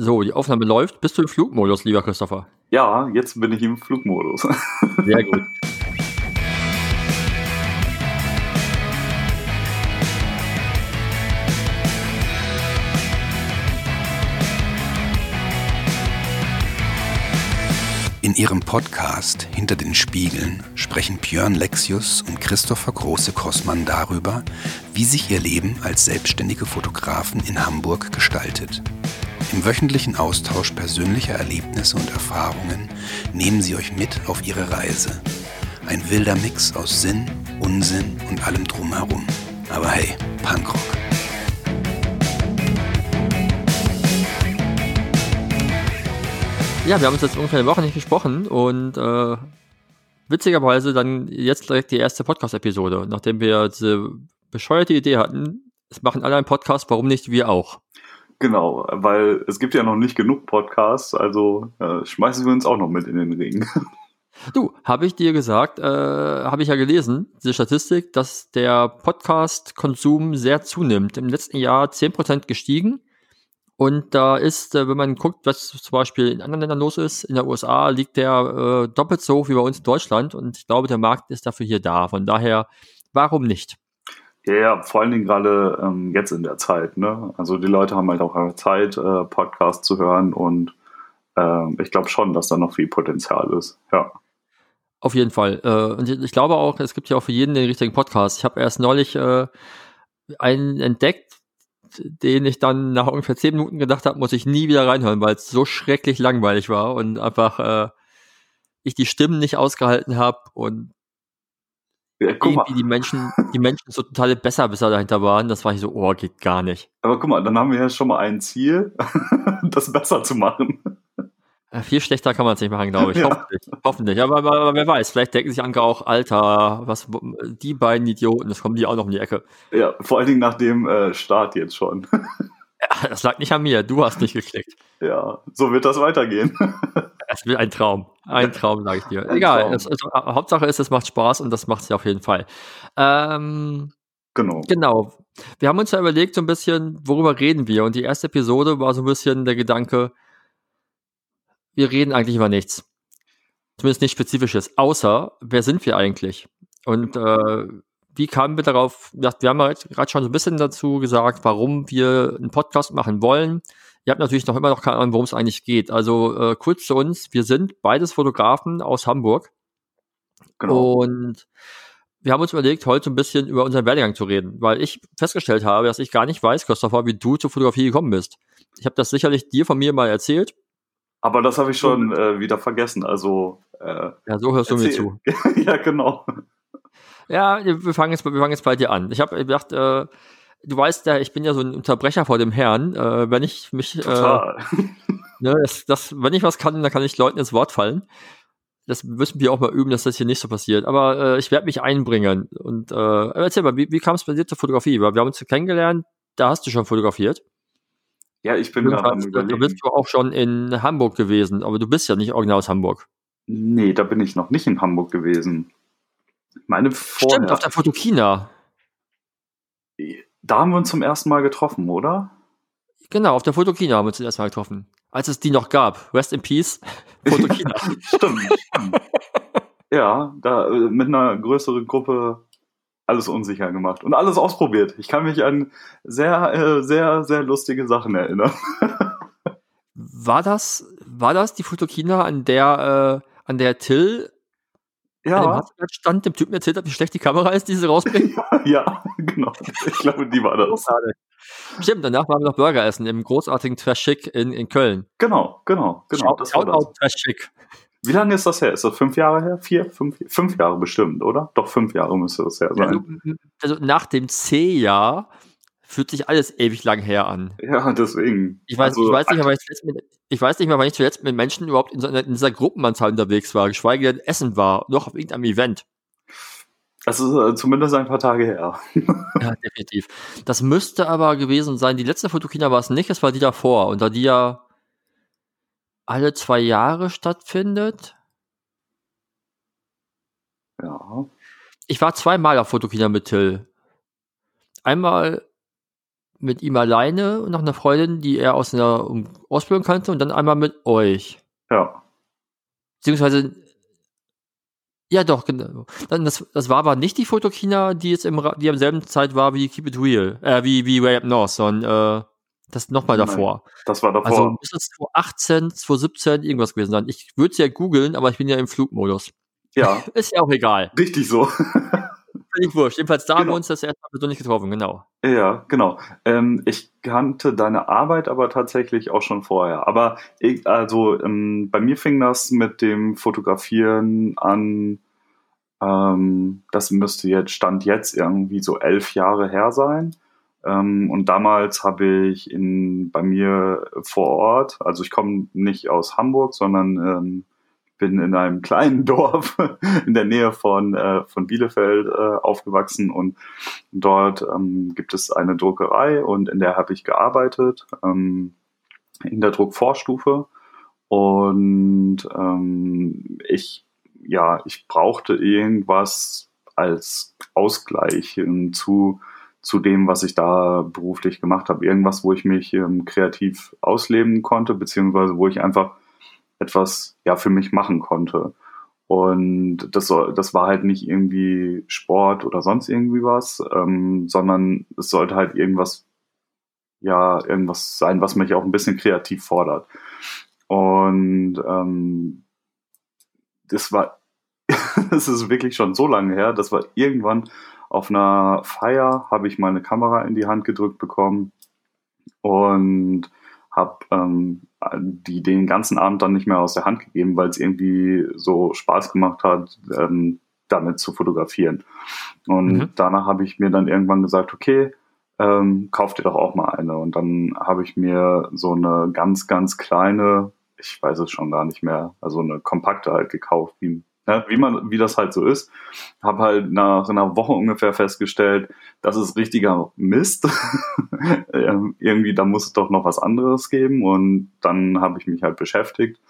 So, die Aufnahme läuft. Bist du im Flugmodus, lieber Christopher? Ja, jetzt bin ich im Flugmodus. Sehr gut. In ihrem Podcast Hinter den Spiegeln sprechen Björn Lexius und Christopher Große-Kossmann darüber, wie sich ihr Leben als selbstständige Fotografen in Hamburg gestaltet. Im wöchentlichen Austausch persönlicher Erlebnisse und Erfahrungen nehmen sie euch mit auf ihre Reise. Ein wilder Mix aus Sinn, Unsinn und allem drumherum. Aber hey, Punkrock. Ja, wir haben uns jetzt ungefähr eine Woche nicht gesprochen und äh, witzigerweise dann jetzt direkt die erste Podcast-Episode, nachdem wir diese bescheuerte Idee hatten, es machen alle einen Podcast, warum nicht wir auch? Genau, weil es gibt ja noch nicht genug Podcasts, also äh, schmeißen wir uns auch noch mit in den Ring. Du, habe ich dir gesagt, äh, habe ich ja gelesen, diese Statistik, dass der Podcast-Konsum sehr zunimmt. Im letzten Jahr 10% gestiegen. Und da ist, äh, wenn man guckt, was zum Beispiel in anderen Ländern los ist, in der USA liegt der äh, doppelt so hoch wie bei uns in Deutschland. Und ich glaube, der Markt ist dafür hier da. Von daher, warum nicht? Ja, ja vor allen Dingen gerade ähm, jetzt in der Zeit. Ne? Also die Leute haben halt auch Zeit, äh, Podcasts zu hören und äh, ich glaube schon, dass da noch viel Potenzial ist. Ja. Auf jeden Fall. Äh, und ich glaube auch, es gibt ja auch für jeden den richtigen Podcast. Ich habe erst neulich äh, einen entdeckt, den ich dann nach ungefähr zehn Minuten gedacht habe, muss ich nie wieder reinhören, weil es so schrecklich langweilig war und einfach äh, ich die Stimmen nicht ausgehalten habe und ja, irgendwie die Menschen, die Menschen so totale Besserwisser dahinter waren, das war ich so, oh, geht gar nicht. Aber guck mal, dann haben wir ja schon mal ein Ziel, das besser zu machen. Ja, viel schlechter kann man es nicht machen, glaube ich. Ja. Hoffentlich. Hoffentlich. Aber, aber, aber, wer weiß, vielleicht denken sich andere auch, Alter, was die beiden Idioten, das kommen die auch noch um die Ecke. Ja, vor allen Dingen nach dem äh, Start jetzt schon. Das lag nicht an mir, du hast nicht geklickt. Ja, so wird das weitergehen. Es wird ein Traum. Ein Traum, sage ich dir. Ein Egal, es, also, Hauptsache ist, es macht Spaß und das macht es ja auf jeden Fall. Ähm, genau. Genau. Wir haben uns ja überlegt, so ein bisschen, worüber reden wir? Und die erste Episode war so ein bisschen der Gedanke, wir reden eigentlich über nichts. Zumindest nicht Spezifisches. Außer, wer sind wir eigentlich? Und äh, wie kamen wir darauf? Wir haben ja gerade schon so ein bisschen dazu gesagt, warum wir einen Podcast machen wollen. Ihr habt natürlich noch immer noch keine Ahnung, worum es eigentlich geht. Also äh, kurz zu uns, wir sind beides Fotografen aus Hamburg. Genau. Und wir haben uns überlegt, heute ein bisschen über unseren Werdegang zu reden, weil ich festgestellt habe, dass ich gar nicht weiß, Christopher, wie du zur Fotografie gekommen bist. Ich habe das sicherlich dir von mir mal erzählt, aber das habe ich schon äh, wieder vergessen. Also äh, ja, so hörst erzähl. du mir zu. ja, genau. Ja, wir fangen jetzt, wir fangen jetzt bei dir an. Ich habe gedacht, äh, du weißt ja, ich bin ja so ein Unterbrecher vor dem Herrn. Äh, wenn ich mich, Total. Äh, ne, das, das, wenn ich was kann, dann kann ich Leuten ins Wort fallen. Das müssen wir auch mal üben, dass das hier nicht so passiert. Aber äh, ich werde mich einbringen. Und äh, erzähl mal, wie, wie kam es bei dir zur Fotografie? Weil wir haben uns kennengelernt, da hast du schon fotografiert. Ja, ich bin da am überlegen. Da bist du auch schon in Hamburg gewesen, aber du bist ja nicht original aus Hamburg. Nee, da bin ich noch nicht in Hamburg gewesen. Meine vorher. Stimmt, auf der Fotokina. Da haben wir uns zum ersten Mal getroffen, oder? Genau, auf der Fotokina haben wir uns zum ersten Mal getroffen. Als es die noch gab. Rest in Peace, Fotokina. stimmt, stimmt. Ja, da äh, mit einer größeren Gruppe alles unsicher gemacht und alles ausprobiert. Ich kann mich an sehr, äh, sehr, sehr lustige Sachen erinnern. war das, war das die Fotokina, an der, äh, an der Till ja. stand, dem Typen erzählt hat, wie schlecht die Kamera ist, die sie rausbringen? ja, genau. Ich glaube, die war das. Stimmt, danach waren wir noch Burger essen im großartigen Trash Chic in, in Köln. Genau, genau, genau. Shout, Shoutout Trash Chic. Wie lange ist das her? Ist das fünf Jahre her? Vier? Fünf, fünf Jahre bestimmt, oder? Doch, fünf Jahre müsste das her sein. Also, also nach dem C-Jahr fühlt sich alles ewig lang her an. Ja, deswegen. Ich weiß, also, ich weiß nicht mehr, mit, ich weiß nicht mehr, wann ich zuletzt mit Menschen überhaupt in, so in dieser Gruppenanzahl unterwegs war, geschweige denn Essen war, noch auf irgendeinem Event. Das ist äh, zumindest ein paar Tage her. ja, definitiv. Das müsste aber gewesen sein. Die letzte Fotokina war es nicht, es war die davor. Und da die ja alle zwei Jahre stattfindet. Ja. Ich war zweimal auf Fotokina mit Till. Einmal mit ihm alleine und noch einer Freundin, die er aus einer Ausbildung kannte und dann einmal mit euch. Ja. Beziehungsweise, ja doch, genau. Dann das, das war aber nicht die Fotokina, die jetzt im, die am selben Zeit war wie Keep It Real, äh, wie, wie Way Up North, sondern, äh, das nochmal Nein. davor. Das war davor. Also muss das 2018, 2017 irgendwas gewesen sein. Ich würde es ja googeln, aber ich bin ja im Flugmodus. ja, Ist ja auch egal. richtig so. Ich wurscht. Jedenfalls da haben Genau. wir uns das erste Mal persönlich getroffen, genau. Ja, genau. Ähm, ich kannte deine Arbeit aber tatsächlich auch schon vorher. Aber ich, also ähm, bei mir fing das mit dem Fotografieren an. Ähm, das müsste jetzt Stand jetzt irgendwie so elf Jahre her sein. Ähm, und damals habe ich in bei mir vor Ort, also ich komme nicht aus Hamburg, sondern ähm, bin in einem kleinen Dorf in der Nähe von, äh, von Bielefeld äh, aufgewachsen und dort ähm, gibt es eine Druckerei und in der habe ich gearbeitet, ähm, in der Druckvorstufe. Und ähm, ich, ja, ich brauchte irgendwas als Ausgleich zu, zu dem, was ich da beruflich gemacht habe. Irgendwas, wo ich mich ähm, kreativ ausleben konnte, beziehungsweise wo ich einfach etwas ja für mich machen konnte. Und das, das war halt nicht irgendwie Sport oder sonst irgendwie was, ähm, sondern es sollte halt irgendwas, ja, irgendwas sein, was mich auch ein bisschen kreativ fordert. Und ähm, das war, das ist wirklich schon so lange her, das war irgendwann auf einer Feier, habe ich meine Kamera in die Hand gedrückt bekommen und habe ähm, die den ganzen Abend dann nicht mehr aus der Hand gegeben, weil es irgendwie so Spaß gemacht hat, ähm, damit zu fotografieren. Und Mhm. danach habe ich mir dann irgendwann gesagt, okay, ähm, kauf dir doch auch mal eine. Und dann habe ich mir so eine ganz, ganz kleine, ich weiß es schon gar nicht mehr, also eine kompakte halt gekauft, wie, ne, wie man, wie das halt so ist. Habe halt nach einer Woche ungefähr festgestellt, das ist richtiger Mist. Irgendwie, da muss es doch noch was anderes geben. Und dann habe ich mich halt beschäftigt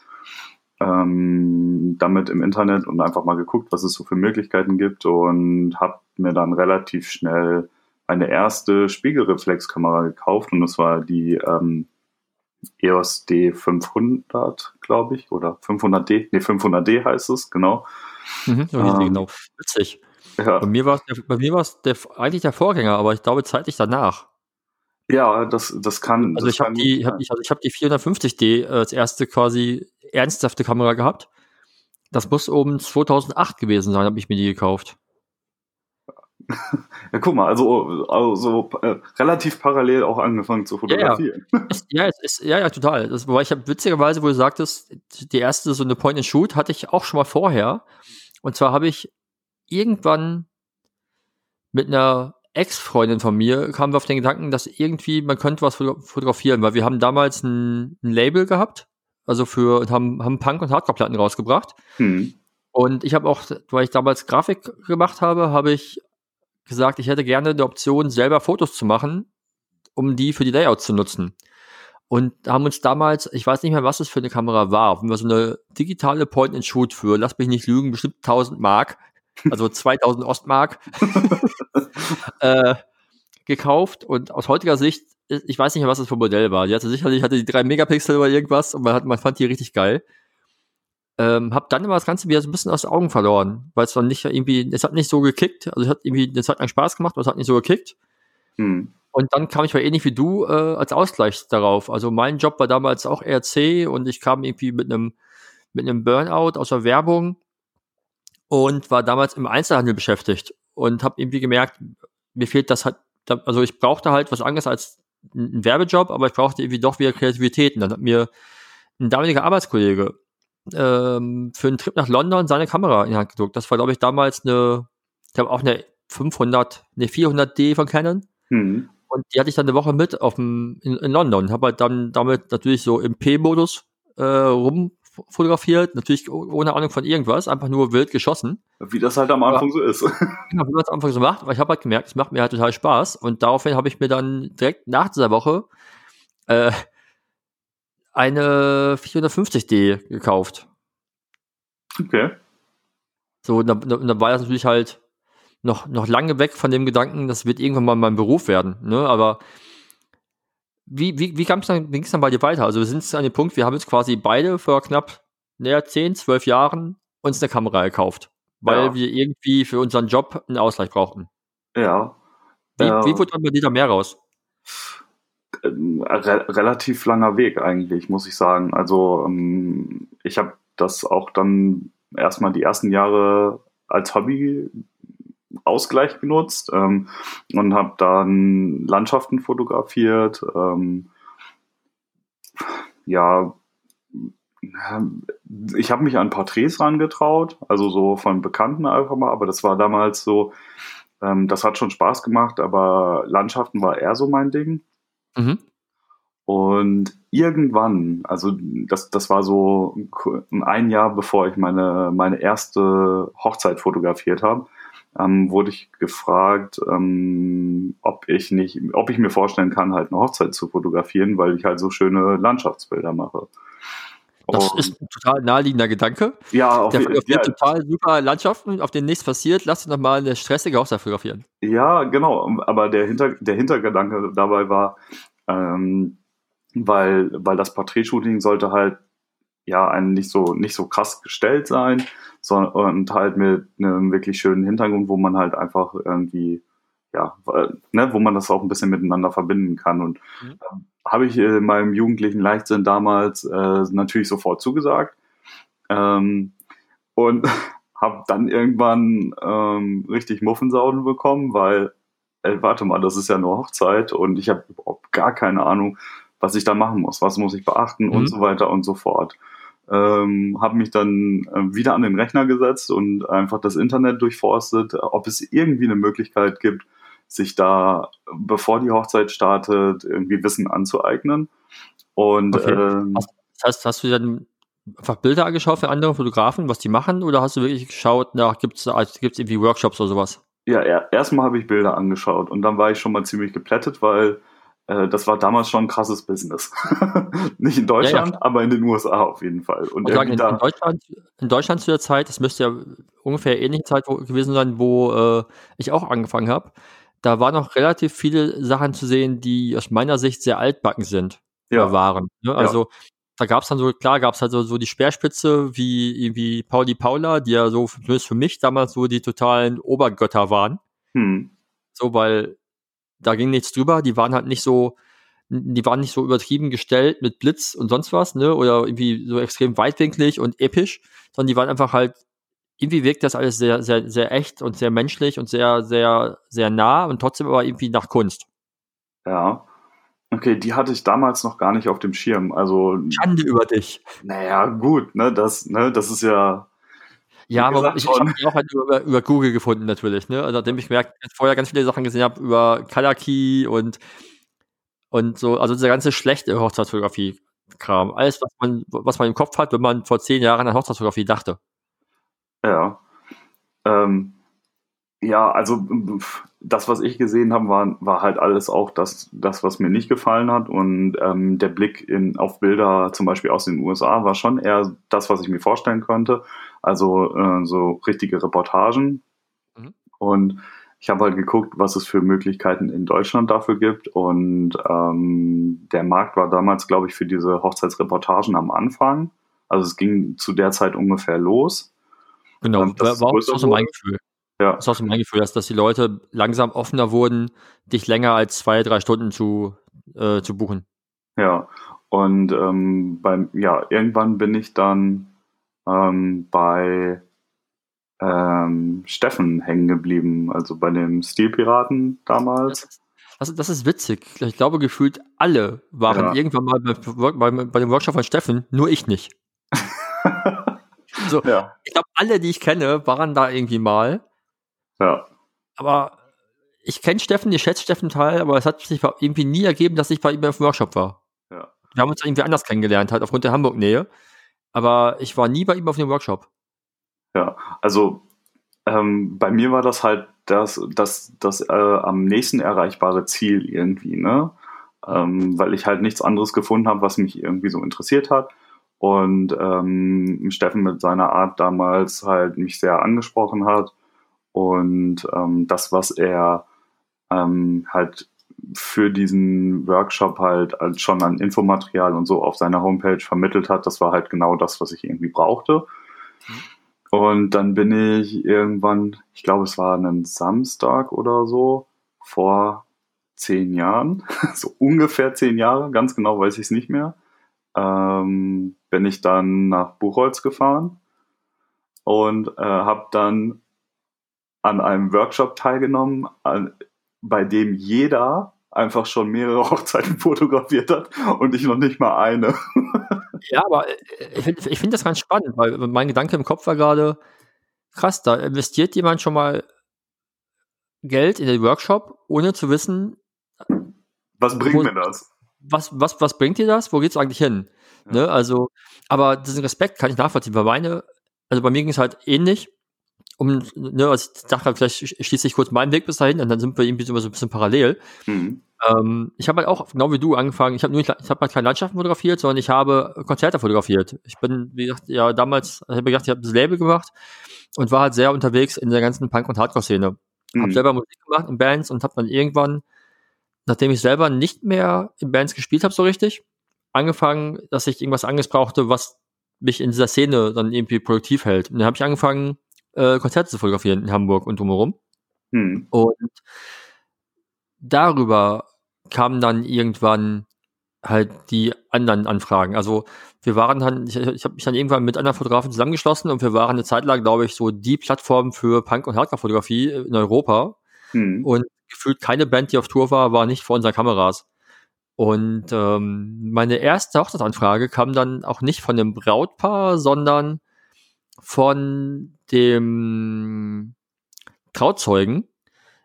ähm, damit im Internet und einfach mal geguckt, was es so für Möglichkeiten gibt und habe mir dann relativ schnell eine erste Spiegelreflexkamera gekauft und das war die ähm, EOS D500, glaube ich, oder 500D, nee 500D heißt es, genau. Mhm, die Ähm, genau. Witzig. Ja, Bei mir war es bei mir war es der, eigentlich der Vorgänger, aber ich glaube zeitlich danach. ja das, das kann. Also das ich habe die, hab, ich, also ich hab die 450D äh, als erste quasi ernsthafte Kamera gehabt. Das muss um 2008 gewesen sein, habe ich mir die gekauft. Ja, guck mal, also, also äh, relativ parallel auch angefangen zu Ja, ja. fotografieren. Ist, ja, es ist, ja, ja, total. Das, wobei ich habe witzigerweise, wo du sagtest, die erste so eine Point-and-Shoot hatte ich auch schon mal vorher. Und zwar habe ich irgendwann mit einer Ex-Freundin von mir kamen wir auf den Gedanken, dass irgendwie man könnte was foto- fotografieren, weil wir haben damals ein, ein Label gehabt, also für und haben, haben Punk- und Hardcore-Platten rausgebracht. Hm. Und ich habe auch, weil ich damals Grafik gemacht habe, habe ich gesagt, ich hätte gerne die Option, selber Fotos zu machen, um die für die Layouts zu nutzen. Und haben uns damals, ich weiß nicht mehr, was es für eine Kamera war, wenn wir so eine digitale Point-and-Shoot für, lass mich nicht lügen, bestimmt 1000 Mark, also 2000 Ostmark, äh, gekauft. Und aus heutiger Sicht, ich weiß nicht mehr, was das für ein Modell war. Die hatte sicherlich, hatte die drei Megapixel oder irgendwas und man, hat, man fand die richtig geil. Ähm, hab dann immer das Ganze wieder so ein bisschen aus den Augen verloren, weil es dann nicht irgendwie, es hat nicht so gekickt, also es hat irgendwie, es hat lang Spaß gemacht, aber es hat nicht so gekickt. Hm. Und dann kam ich mal ähnlich wie du äh, als Ausgleich darauf. Also mein Job war damals auch RC und ich kam irgendwie mit einem mit einem Burnout aus der Werbung und war damals im Einzelhandel beschäftigt und habe irgendwie gemerkt, mir fehlt das halt, also ich brauchte halt was anderes als ein Werbejob, aber ich brauchte irgendwie doch wieder Kreativität. Und dann hat mir ein damaliger Arbeitskollege ähm, für einen Trip nach London seine Kamera in die Hand gedruckt. Das war, glaube ich, damals eine, ich glaube auch eine 500, eine 400D von Canon. Hm. Und die hatte ich dann eine Woche mit auf dem, in, in London. Habe halt dann damit natürlich so im P-Modus äh, rumfotografiert, natürlich oh- ohne Ahnung von irgendwas, einfach nur wild geschossen. Wie das halt am Anfang so ist. Genau, wie man es am Anfang so macht, aber ich habe halt gemerkt, es macht mir halt total Spaß. Und daraufhin habe ich mir dann direkt nach dieser Woche äh, eine 450D gekauft. Okay. So, da, da, da war das natürlich halt noch, noch lange weg von dem Gedanken, das wird irgendwann mal mein Beruf werden. Ne? Aber wie, wie, wie kam es dann, ging's dann bei dir weiter? Also wir sind jetzt an dem Punkt, wir haben jetzt quasi beide vor knapp naja, 10, 12 Jahren uns eine Kamera gekauft, weil Ja. wir irgendwie für unseren Job einen Ausgleich brauchten. Ja. Wie, Ja. wie wurde dann bei dir da mehr raus? Re relativ langer Weg eigentlich, muss ich sagen. Also ähm, ich habe das auch dann erstmal die ersten Jahre als Hobby Ausgleich genutzt ähm, und habe dann Landschaften fotografiert. Ähm, ja, ich habe mich an Porträts rangetraut, also so von Bekannten einfach mal, aber das war damals so, ähm, das hat schon Spaß gemacht, aber Landschaften war eher so mein Ding. Mhm. Und irgendwann, also das, das war so ein Jahr bevor ich meine, meine erste Hochzeit fotografiert habe, ähm, wurde ich gefragt, ähm, ob ich nicht, ob ich mir vorstellen kann, halt eine Hochzeit zu fotografieren, weil ich halt so schöne Landschaftsbilder mache. Das Und- ist ein total naheliegender Gedanke. ja, auf Der fotografiert ja, total super Landschaften, auf denen nichts passiert. Lass uns noch mal eine stressige Hochzeit fotografieren. Ja, genau. Aber der, Hinter der Hintergedanke dabei war, ähm, weil, weil das Porträtshooting sollte halt ja ein nicht so nicht so krass gestellt sein, sondern und halt mit einem wirklich schönen Hintergrund, wo man halt einfach irgendwie ja, weil- ne, wo man das auch ein bisschen miteinander verbinden kann. Und Mhm. ähm, habe ich in meinem jugendlichen Leichtsinn damals äh, natürlich sofort zugesagt. Ähm, und habe dann irgendwann ähm, richtig Muffensausen bekommen, weil, ey, warte mal, das ist ja eine Hochzeit und ich habe überhaupt gar keine Ahnung, was ich da machen muss, was muss ich beachten Mhm. und so weiter und so fort. Ähm, habe mich dann äh, wieder an den Rechner gesetzt und einfach das Internet durchforstet, ob es irgendwie eine Möglichkeit gibt, sich da, bevor die Hochzeit startet, irgendwie Wissen anzueignen. Und Okay. ähm, Das heißt, hast du dann einfach Bilder angeschaut für andere Fotografen, was die machen, oder hast du wirklich geschaut, nach gibt's da gibt's irgendwie Workshops oder sowas? Ja, er, erstmal habe ich Bilder angeschaut und dann war ich schon mal ziemlich geplättet, weil äh, das war damals schon ein krasses Business. Nicht in Deutschland, aber in den USA auf jeden Fall. Und sagen, in, in, da, Deutschland, in Deutschland zu der Zeit, das müsste ja ungefähr ähnliche Zeit gewesen sein, wo äh, ich auch angefangen habe. Da waren noch relativ viele Sachen zu sehen, die aus meiner Sicht sehr altbacken sind ja, waren. Ne? Also da gab es dann so, klar gab es halt so, so die Speerspitze wie irgendwie Pauli Paula, die ja so, zumindest für mich damals so die totalen Obergötter waren. hm, So, weil da ging nichts drüber, die waren halt nicht so, die waren nicht so übertrieben gestellt mit Blitz und sonst was, ne? Oder irgendwie so extrem weitwinklig und episch, sondern die waren einfach halt, irgendwie wirkt das alles sehr, sehr, sehr echt und sehr menschlich und sehr, sehr, sehr nah und trotzdem aber irgendwie nach Kunst. ja. Okay, die hatte ich damals noch gar nicht auf dem Schirm. Also, Schande über dich. naja, gut, ne, das, ne, das ist ja, Ja, aber ich, ich habe die auch halt über, über Google gefunden natürlich, ne? Also, nachdem ich gemerkt, vorher ganz viele Sachen gesehen habe über Color Key und und so, also dieser ganze schlechte Hochzeitsfotografie-Kram. Alles, was man, was man im Kopf hat, wenn man vor zehn Jahren an Hochzeitsfotografie dachte. Ja. Ähm, ja, also das, was ich gesehen habe, war, war halt alles auch das, das, was mir nicht gefallen hat. Und ähm, der Blick in, auf Bilder zum Beispiel aus den USA war schon eher das, was ich mir vorstellen konnte. Also äh, so richtige Reportagen. Mhm. Und ich habe halt geguckt, was es für Möglichkeiten in Deutschland dafür gibt. Und ähm, der Markt war damals, glaube ich, für diese Hochzeitsreportagen am Anfang. Also es ging zu der Zeit ungefähr los. Genau, Ähm, das war, auch so mein. Gefühl. Ja. Das ist auch so mein Gefühl, dass, dass die Leute langsam offener wurden, dich länger als zwei, drei Stunden zu, äh, zu buchen. Ja, und ähm, beim, ja, irgendwann bin ich dann ähm, bei ähm, Steffen hängen geblieben, also bei dem Stilpiraten damals. Das, das ist witzig. Ich glaube, gefühlt alle waren Ja. irgendwann mal bei, bei, bei dem Workshop von Steffen, nur ich nicht. so, Ja, ich glaube, alle, die ich kenne, waren da irgendwie mal. ja, Aber ich kenne Steffen, ich schätze Steffen Teil, aber es hat sich irgendwie nie ergeben, dass ich bei ihm auf dem Workshop war. ja. Wir haben uns irgendwie anders kennengelernt, halt aufgrund der Hamburg-Nähe. Aber ich war nie bei ihm auf dem Workshop. Also ähm, bei mir war das halt das, das, das äh, am nächsten erreichbare Ziel irgendwie, ne? Ähm, weil ich halt nichts anderes gefunden habe, was mich irgendwie so interessiert hat. Und ähm, Steffen mit seiner Art damals halt mich sehr angesprochen hat. Und ähm, das, was er ähm, halt für diesen Workshop halt schon an Infomaterial und so auf seiner Homepage vermittelt hat. Das war halt genau das, was ich irgendwie brauchte. Und dann bin ich irgendwann, ich glaube, es war ein Samstag oder so, vor zehn Jahren, so ungefähr zehn Jahre, ganz genau weiß ich es nicht mehr, ähm, bin ich dann nach Buchholz gefahren und äh, habe dann an einem Workshop teilgenommen, an, bei dem jeder einfach schon mehrere Hochzeiten fotografiert hat und ich noch nicht mal eine. ja, aber äh, ich finde find das ganz spannend, weil mein Gedanke im Kopf war gerade, krass, da investiert jemand schon mal Geld in den Workshop, ohne zu wissen, was bringt mir das? Was, was, was bringt dir das? Wo geht's eigentlich hin? Ja. Ne, also, aber diesen Respekt kann ich nachvollziehen, weil meine, also bei mir ging es halt ähnlich um, ne, also ich dachte halt, vielleicht schließe ich kurz meinen Weg bis dahin und dann sind wir irgendwie so ein bisschen parallel. Mhm. Ähm, ich habe halt auch, genau wie du, angefangen, ich habe nur, ich habe halt keine Landschaften fotografiert, sondern ich habe Konzerte fotografiert. Ich bin, wie gesagt, ja, damals, ich habe gedacht, ich habe das Label gemacht und war halt sehr unterwegs in der ganzen Punk- und Hardcore-Szene. Mhm. Habe selber Musik gemacht in Bands und habe dann irgendwann, nachdem ich selber nicht mehr in Bands gespielt habe so richtig, angefangen, dass ich irgendwas anderes brauchte, was mich in dieser Szene dann irgendwie produktiv hält. Und dann habe ich angefangen, äh, Konzerte zu fotografieren in Hamburg und drumherum. Hm. Und darüber kamen dann irgendwann halt die anderen Anfragen. Also wir waren dann, ich, ich habe mich dann irgendwann mit anderen Fotografen zusammengeschlossen und wir waren eine Zeit lang, glaube ich, so die Plattform für Punk- und Hardcore-Fotografie in Europa. Hm. Und gefühlt keine Band, die auf Tour war, war nicht vor unseren Kameras. Und ähm, meine erste Hochzeitsanfrage kam dann auch nicht von dem Brautpaar, sondern von dem Trauzeugen,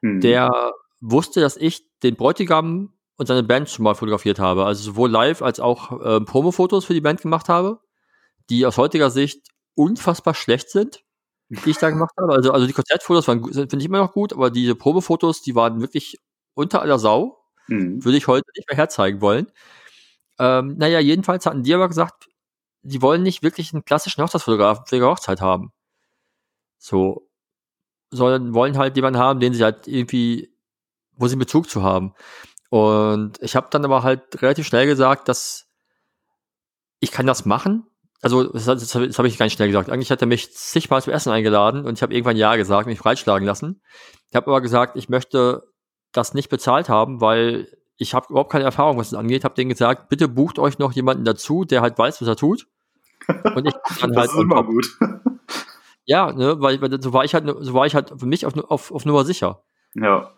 mhm. der wusste, dass ich den Bräutigam und seine Band schon mal fotografiert habe. Also sowohl live als auch äh, Promo-Fotos für die Band gemacht habe, die aus heutiger Sicht unfassbar schlecht sind, die ich da gemacht habe. Also, also die Konzertfotos finde ich immer noch gut, aber diese Promo-Fotos, die waren wirklich unter aller Sau. Mhm. Würde ich heute nicht mehr herzeigen wollen. Ähm, naja, jedenfalls hatten die aber gesagt, die wollen nicht wirklich einen klassischen Hochzeitsfotografen für ihre Hochzeit haben. So. Sondern wollen halt jemanden haben, den sie halt irgendwie, wo sie Bezug zu haben. Und ich habe dann aber halt relativ schnell gesagt, dass ich kann das machen. Also, das, das, das habe ich ganz schnell gesagt. Eigentlich hat er mich zigmal zum Essen eingeladen und ich habe irgendwann Ja gesagt, mich breitschlagen lassen. Ich habe aber gesagt, ich möchte das nicht bezahlt haben, weil ich habe überhaupt keine Erfahrung, was das angeht. Habe denen gesagt, bitte bucht euch noch jemanden dazu, der halt weiß, was er tut. Und ich dann das halt ist immer gut. Ja, ne, weil, weil so war ich halt, so war ich halt für mich auf, auf, auf Nummer sicher. Ja.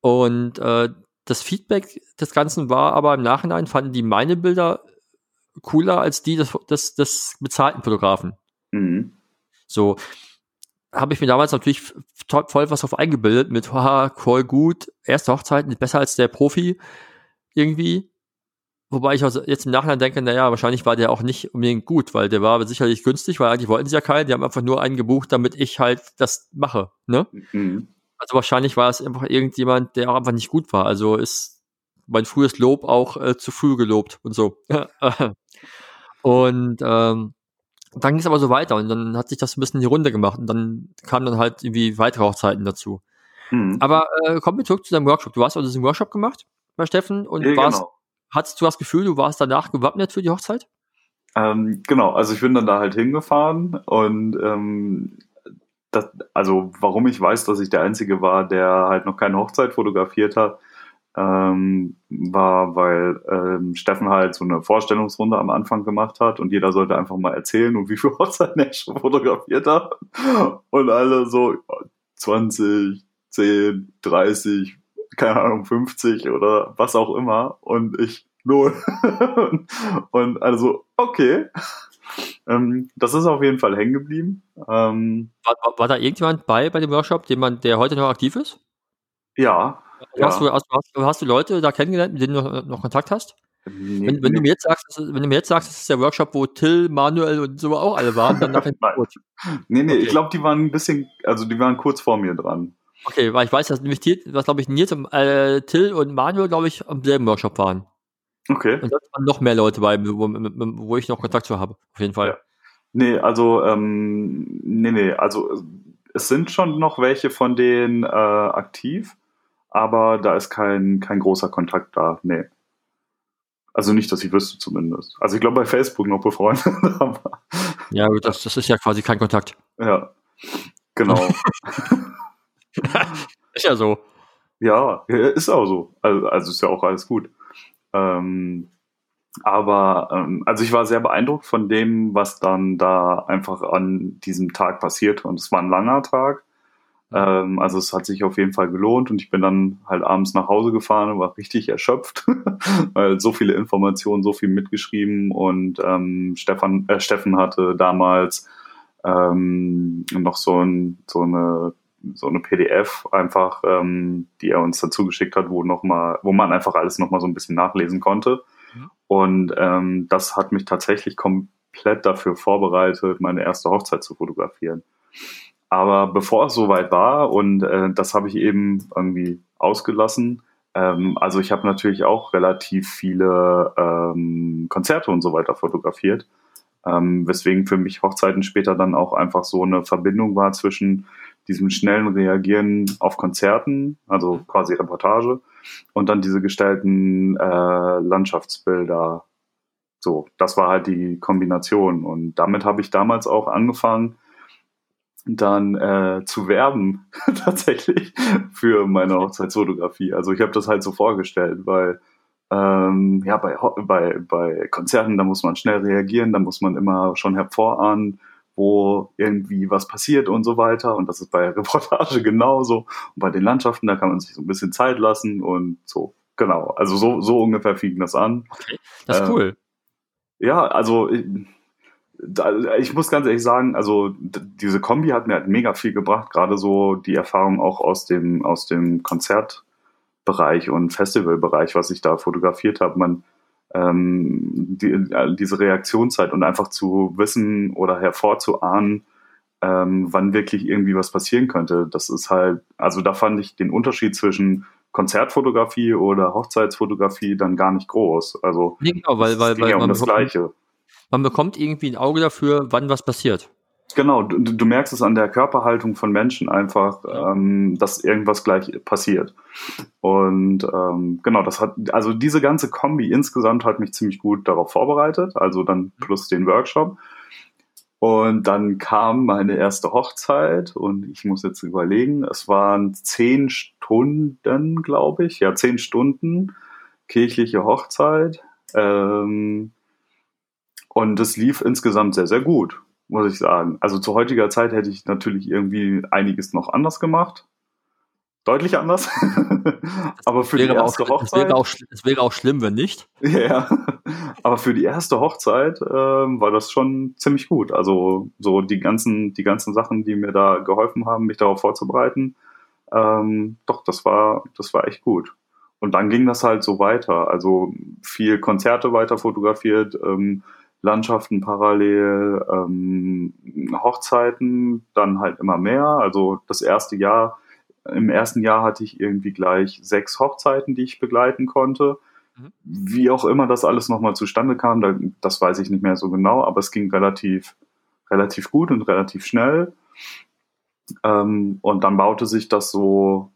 Und äh, das Feedback des Ganzen war aber im Nachhinein fanden die meine Bilder cooler als die des, des, des bezahlten Fotografen. Mhm. So habe ich mir damals natürlich voll was auf eingebildet mit, haha, voll gut, erste Hochzeit, besser als der Profi irgendwie. Wobei ich also jetzt im Nachhinein denke, naja, wahrscheinlich war der auch nicht unbedingt gut, weil der war sicherlich günstig, weil eigentlich wollten sie ja keinen, die haben einfach nur einen gebucht, damit ich halt das mache, ne? Mhm. Also wahrscheinlich war es einfach irgendjemand, der auch einfach nicht gut war. Also ist mein frühes Lob auch äh, zu früh gelobt und so. und ähm, dann ging es aber so weiter und dann hat sich das ein bisschen in die Runde gemacht und dann kamen dann halt irgendwie weitere Hochzeiten dazu. Mhm. Aber äh, kommen wir zurück zu deinem Workshop. Du hast also diesen Workshop gemacht bei Steffen und ja, warst genau hattest du das Gefühl, du warst danach gewappnet für die Hochzeit? Ähm, genau, also ich bin dann da halt hingefahren und ähm, das, also warum ich weiß, dass ich der Einzige war, der halt noch keine Hochzeit fotografiert hat, ähm, war, weil ähm, Steffen halt so eine Vorstellungsrunde am Anfang gemacht hat und jeder sollte einfach mal erzählen, und wie viele Hochzeiten er schon fotografiert hat. Und alle so 20, 10, 30, keine Ahnung, 50 oder was auch immer. Und ich null. und also, okay. Ähm, das ist auf jeden Fall hängen geblieben. Ähm, war, war, war, da irgendjemand bei bei dem Workshop, jemand, der heute noch aktiv ist? Ja. Hast, ja. Du, hast, hast, hast, du Leute da kennengelernt, mit denen du noch, Kontakt hast? Nee, wenn, wenn nee. du mir jetzt sagst, wenn du mir jetzt sagst, das ist der Workshop, wo Till, Manuel und so auch alle waren, dann nachher gut. Nee, nee, okay. ich glaube, die waren ein bisschen, also die waren kurz vor mir dran. Okay, weil ich weiß, dass nämlich was glaube ich Nils, äh, Till und Manuel, glaube ich, am selben Workshop waren. Okay. Und da waren noch mehr Leute bei, wo, wo ich noch Kontakt zu habe, auf jeden Fall. Ja. Nee, also, ähm, nee, nee, also es sind schon noch welche von denen äh, aktiv, aber da ist kein, kein großer Kontakt da. Nee. Also nicht, dass ich wüsste zumindest. Also ich glaube bei Facebook noch befreundet. aber Ja, gut, das, das ist ja quasi kein Kontakt. ja, genau. Ist ja so. Ja, ja, ist auch so. Also, also ist ja auch alles gut. Ähm, aber ähm, also ich war sehr beeindruckt von dem, was dann da einfach an diesem Tag passierte. Und es war ein langer Tag. Ähm, also es hat sich auf jeden Fall gelohnt und ich bin dann halt abends nach Hause gefahren und war richtig erschöpft, weil so viele Informationen, so viel mitgeschrieben und ähm, Stefan, äh, Steffen hatte damals ähm, noch so, ein, so eine so eine PDF einfach, ähm, die er uns dazu geschickt hat, wo noch mal, wo man einfach alles noch mal so ein bisschen nachlesen konnte. Mhm. Und ähm, das hat mich tatsächlich komplett dafür vorbereitet, meine erste Hochzeit zu fotografieren. Aber bevor es soweit war, und äh, das habe ich eben irgendwie ausgelassen, ähm, also ich habe natürlich auch relativ viele ähm, Konzerte und so weiter fotografiert, ähm, weswegen für mich Hochzeiten später dann auch einfach so eine Verbindung war zwischen diesem schnellen Reagieren auf Konzerten, also quasi Reportage, und dann diese gestellten äh, Landschaftsbilder. So, das war halt die Kombination. Und damit habe ich damals auch angefangen, dann äh, zu werben tatsächlich für meine Hochzeitsfotografie. Also ich habe das halt so vorgestellt, weil ähm, ja bei, bei, bei Konzerten, da muss man schnell reagieren, da muss man immer schon hervorahnen, wo irgendwie was passiert und so weiter. Und das ist bei Reportage genauso. Und bei den Landschaften, da kann man sich so ein bisschen Zeit lassen und so. Genau, also so, so ungefähr fing das an. Das ist Äh, cool. Ja, also ich, muss ganz ehrlich sagen, also diese Kombi hat mir halt mega viel gebracht, gerade so die Erfahrung auch aus dem, aus dem Konzertbereich und Festivalbereich, was ich da fotografiert habe. Man, ähm, die, diese Reaktionszeit und einfach zu wissen oder hervorzuahnen, ähm, wann wirklich irgendwie was passieren könnte. Das ist halt, also da fand ich den Unterschied zwischen Konzertfotografie oder Hochzeitsfotografie dann gar nicht groß. Also Nee, genau, weil, weil, es ging weil ja um man, das Gleiche. Man bekommt irgendwie ein Auge dafür, wann was passiert. Genau, du, du merkst es an der Körperhaltung von Menschen einfach, Ja. ähm, dass irgendwas gleich passiert. Und ähm, genau, das hat, also diese ganze Kombi insgesamt hat mich ziemlich gut darauf vorbereitet, also dann plus den Workshop. Und dann kam meine erste Hochzeit und ich muss jetzt überlegen, es waren zehn Stunden, glaube ich, ja, zehn Stunden kirchliche Hochzeit. Ähm, und es lief insgesamt sehr, sehr gut, muss ich sagen. Also zu heutiger Zeit hätte ich natürlich irgendwie einiges noch anders gemacht. Deutlich anders. aber für die aber auch, erste es, Hochzeit. wäre auch, es wäre auch schlimm, wenn nicht. Ja, aber für die erste Hochzeit ähm, war das schon ziemlich gut. Also so die ganzen, die ganzen Sachen, die mir da geholfen haben, mich darauf vorzubereiten, ähm, doch, das war, das war echt gut. Und dann ging das halt so weiter. Also viel Konzerte weiter fotografiert, ähm, Landschaften parallel, ähm, Hochzeiten, dann halt immer mehr. Also das erste Jahr, im ersten Jahr hatte ich irgendwie gleich sechs Hochzeiten, die ich begleiten konnte. Wie auch immer das alles nochmal zustande kam, da, das weiß ich nicht mehr so genau, aber es ging relativ, relativ gut und relativ schnell. Ähm, und dann baute sich das so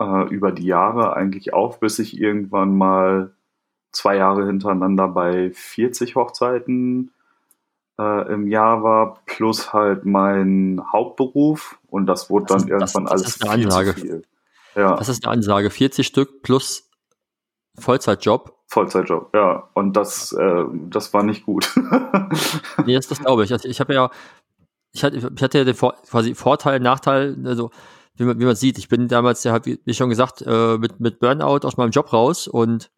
äh, über die Jahre eigentlich auf, bis ich irgendwann mal zwei Jahre hintereinander bei 40 Hochzeiten äh, im Jahr war, plus halt mein Hauptberuf. Und das wurde Das dann ist- das- irgendwann das alles ist eine viel zu Ansage. viel. Ja. Das ist eine Ansage. 40 Stück plus Vollzeitjob. Vollzeitjob, ja. Und das, äh, das war nicht gut. Nee, das, das glaube ich. Also ich habe ja, ich hatte, ich hatte ja den Vor quasi Vorteil, Nachteil, also wie man, wie man sieht, ich bin damals ja, wie wie schon gesagt, äh, mit, mit Burnout aus meinem Job raus und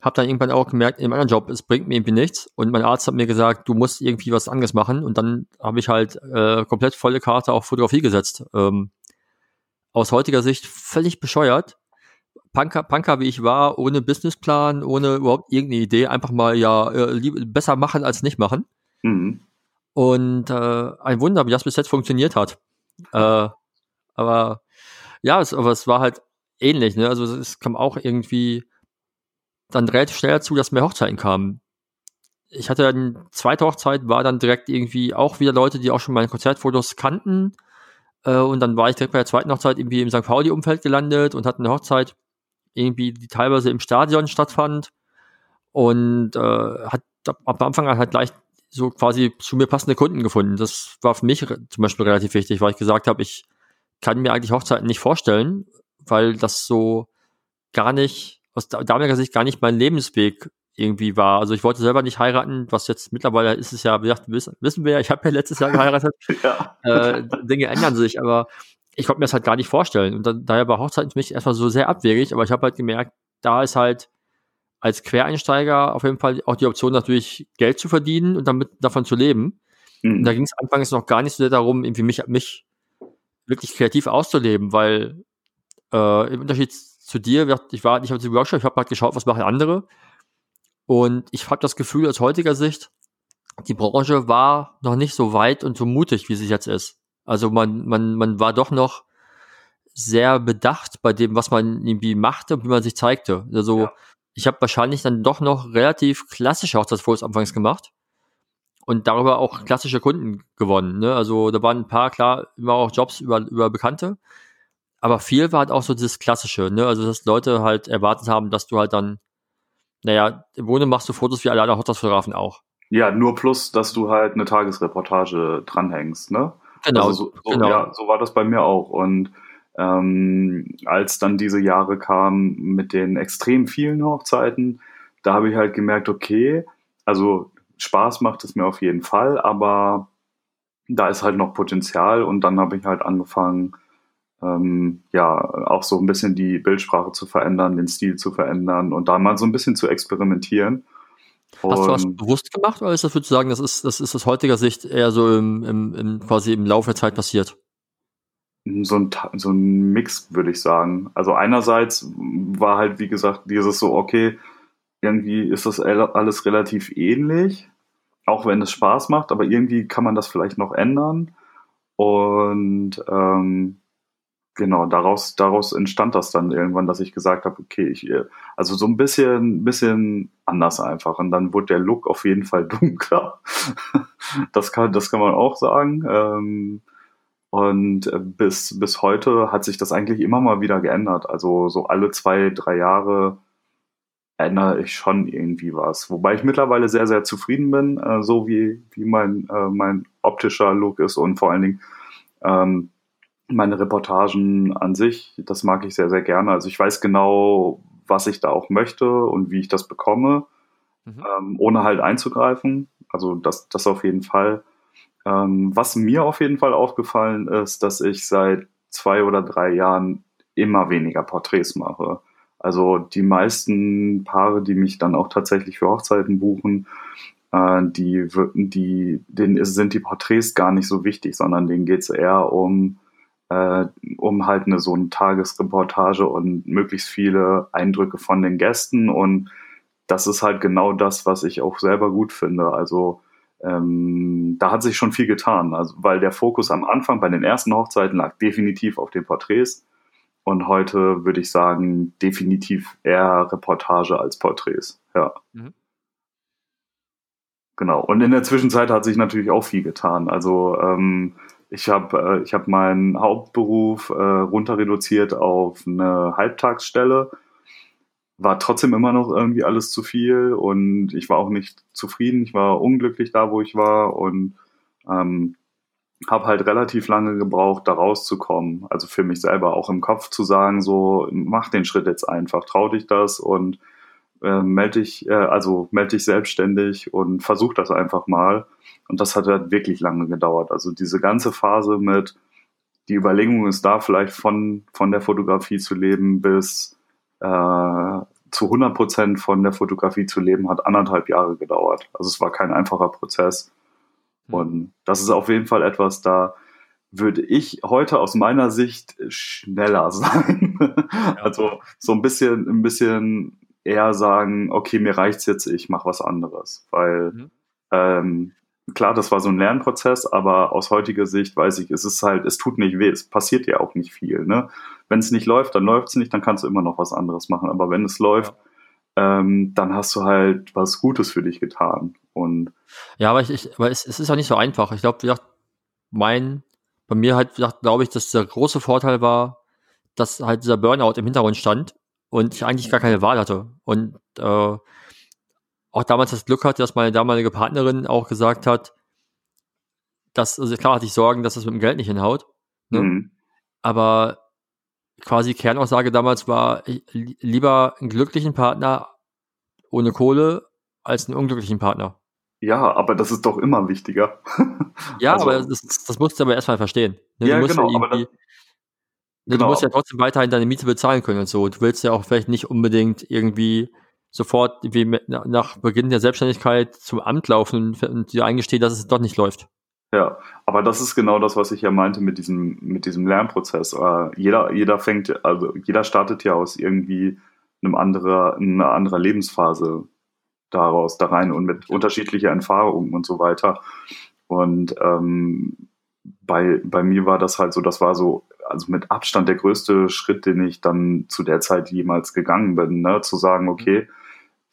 habe dann irgendwann auch gemerkt, in einem anderen Job, es bringt mir irgendwie nichts. Und mein Arzt hat mir gesagt, du musst irgendwie was anderes machen. Und dann habe ich halt äh, komplett volle Karte auf Fotografie gesetzt. Ähm, aus heutiger Sicht völlig bescheuert. Punker, Punker wie ich war, ohne Businessplan, ohne überhaupt irgendeine Idee, einfach mal ja äh, besser machen als nicht machen. mhm. Und äh, ein Wunder, wie das bis jetzt funktioniert hat. Äh, aber ja, es, aber es war halt ähnlich. Ne? Also es kam auch irgendwie dann relativ schnell dazu, dass mehr Hochzeiten kamen. Ich hatte dann zweite Hochzeit, war dann direkt irgendwie auch wieder Leute, die auch schon meine Konzertfotos kannten. Äh, und dann war ich direkt bei der zweiten Hochzeit irgendwie im St. Pauli-Umfeld gelandet und hatte eine Hochzeit, irgendwie, die teilweise im Stadion stattfand. Und äh, hat am Anfang halt gleich so quasi zu mir passende Kunden gefunden. Das war für mich zum Beispiel relativ wichtig, weil ich gesagt habe, ich kann mir eigentlich Hochzeiten nicht vorstellen, weil das so gar nicht, aus damaliger Sicht gar nicht mein Lebensweg irgendwie war. Also ich wollte selber nicht heiraten, was jetzt mittlerweile ist es ja, wie gesagt, wissen, wir ja, ich habe ja letztes Jahr geheiratet. ja. äh, Dinge ändern sich, aber ich konnte mir das halt gar nicht vorstellen. Und dann, daher war Hochzeiten für mich erstmal so sehr abwegig, aber ich habe halt gemerkt, da ist halt als Quereinsteiger auf jeden Fall auch die Option natürlich Geld zu verdienen und damit davon zu leben. Mhm. Und da ging es anfangs noch gar nicht so sehr darum, irgendwie mich, mich wirklich kreativ auszuleben, weil äh, im Unterschied zu dir, ich war nicht auf dem Workshop, ich habe halt geschaut, was machen andere. Und ich habe das Gefühl, aus heutiger Sicht, die Branche war noch nicht so weit und so mutig, wie sie jetzt ist. Also man, man, man war doch noch sehr bedacht bei dem, was man irgendwie machte und wie man sich zeigte. Also ja. ich habe wahrscheinlich dann doch noch relativ klassische Hochzeitsfotos anfangs gemacht und darüber auch klassische Kunden gewonnen. Ne? Also da waren ein paar, klar, immer auch Jobs über, über Bekannte, aber viel war halt auch so das Klassische, ne? Also dass Leute halt erwartet haben, dass du halt dann, naja, im Grunde machst du Fotos wie alle anderen Hochzeitsfotografen auch. Ja, nur plus, dass du halt eine Tagesreportage dranhängst, ne? Genau, also so, so, genau. Ja, so war das bei mir auch. Und ähm, als dann diese Jahre kamen mit den extrem vielen Hochzeiten, da habe ich halt gemerkt, okay, also Spaß macht es mir auf jeden Fall, aber da ist halt noch Potenzial und dann habe ich halt angefangen, ähm, ja, auch so ein bisschen die Bildsprache zu verändern, den Stil zu verändern und da mal so ein bisschen zu experimentieren. Hast du das bewusst gemacht oder ist das, würdest du sagen, das ist, das ist aus heutiger Sicht eher so im, im, im quasi im Laufe der Zeit passiert? So ein, so ein Mix, würde ich sagen. Also einerseits war halt, wie gesagt, dieses so, okay, irgendwie ist das alles relativ ähnlich, auch wenn es Spaß macht, aber irgendwie kann man das vielleicht noch ändern. Und ähm, genau, daraus, daraus entstand das dann irgendwann, dass ich gesagt habe, okay, ich, also so ein bisschen, bisschen anders einfach. Und dann wurde der Look auf jeden Fall dunkler. das kann, das kann man auch sagen. Ähm, und bis, bis heute hat sich das eigentlich immer mal wieder geändert. Also so alle zwei, drei Jahre ändere ich schon irgendwie was. Wobei ich mittlerweile sehr, sehr zufrieden bin, äh, so wie, wie mein, äh, mein optischer Look ist und vor allen Dingen ähm, meine Reportagen an sich, das mag ich sehr, sehr gerne. Also ich weiß genau, was ich da auch möchte und wie ich das bekomme, mhm. ähm, ohne halt einzugreifen. Also das, das auf jeden Fall. Ähm, was mir auf jeden Fall aufgefallen ist, dass ich seit zwei oder drei Jahren immer weniger Porträts mache. Also die meisten Paare, die mich dann auch tatsächlich für Hochzeiten buchen, äh, die, die, denen sind die Porträts gar nicht so wichtig, sondern denen geht es eher um, äh, um halt eine so eine Tagesreportage und möglichst viele Eindrücke von den Gästen. Und das ist halt genau das, was ich auch selber gut finde. Also ähm, da hat sich schon viel getan. Also, weil der Fokus am Anfang bei den ersten Hochzeiten lag definitiv auf den Porträts. Und heute würde ich sagen, definitiv eher Reportage als Porträts. Ja. Mhm. Genau. Und in der Zwischenzeit hat sich natürlich auch viel getan. Also ähm, ich habe äh, ich hab meinen Hauptberuf äh, runter reduziert auf eine Halbtagsstelle. War trotzdem immer noch irgendwie alles zu viel und ich war auch nicht zufrieden. Ich war unglücklich da, wo ich war und ähm, habe halt relativ lange gebraucht, da rauszukommen. Also für mich selber auch im Kopf zu sagen, so mach den Schritt jetzt einfach, trau dich das und äh, melde dich, äh, also melde dich selbstständig und versuch das einfach mal. Und das hat halt wirklich lange gedauert. Also diese ganze Phase mit die Überlegung ist da, vielleicht von, von der Fotografie zu leben bis äh, zu 100 Prozent von der Fotografie zu leben, hat anderthalb Jahre gedauert. Also es war kein einfacher Prozess. Mhm. Und das ist auf jeden Fall etwas, da würde ich heute aus meiner Sicht schneller sein. also so ein bisschen, ein bisschen eher sagen, okay, mir reicht's jetzt, ich mache was anderes. Weil mhm. ähm, klar, das war so ein Lernprozess, aber aus heutiger Sicht weiß ich, es ist halt, es tut nicht weh, es passiert ja auch nicht viel. Ne? Wenn es nicht läuft, dann läuft's nicht, dann kannst du immer noch was anderes machen. Aber wenn es läuft, ja ähm, dann hast du halt was Gutes für dich getan. Und ja, aber, ich, ich, aber es, es ist auch nicht so einfach. Ich glaube, mein bei mir halt, glaube ich, dass der große Vorteil war, dass halt dieser Burnout im Hintergrund stand und ich eigentlich gar keine Wahl hatte. Und äh, auch damals das Glück hatte, dass meine damalige Partnerin auch gesagt hat, dass, also klar hatte ich Sorgen, dass das mit dem Geld nicht hinhaut. Ne? Mhm. Aber quasi Kernaussage damals war, lieber einen glücklichen Partner ohne Kohle als einen unglücklichen Partner. Ja, aber das ist doch immer wichtiger. ja, also, aber das, das musst du aber erstmal verstehen. Ne? Ja, genau, aber das, genau. Du musst ja trotzdem weiterhin deine Miete bezahlen können und so. Du willst ja auch vielleicht nicht unbedingt irgendwie sofort wie mit, nach Beginn der Selbstständigkeit zum Amt laufen und dir eingestehen, dass es dort nicht läuft. Ja, aber das ist genau das, was ich ja meinte mit diesem, mit diesem Lernprozess. Uh, jeder, jeder fängt, also jeder startet ja aus irgendwie einem anderer, einer anderen Lebensphase daraus, da rein und mit unterschiedlicher Erfahrungen und so weiter. Und ähm, bei, bei mir war das halt so, das war so also mit Abstand der größte Schritt, den ich dann zu der Zeit jemals gegangen bin, ne? zu sagen, okay,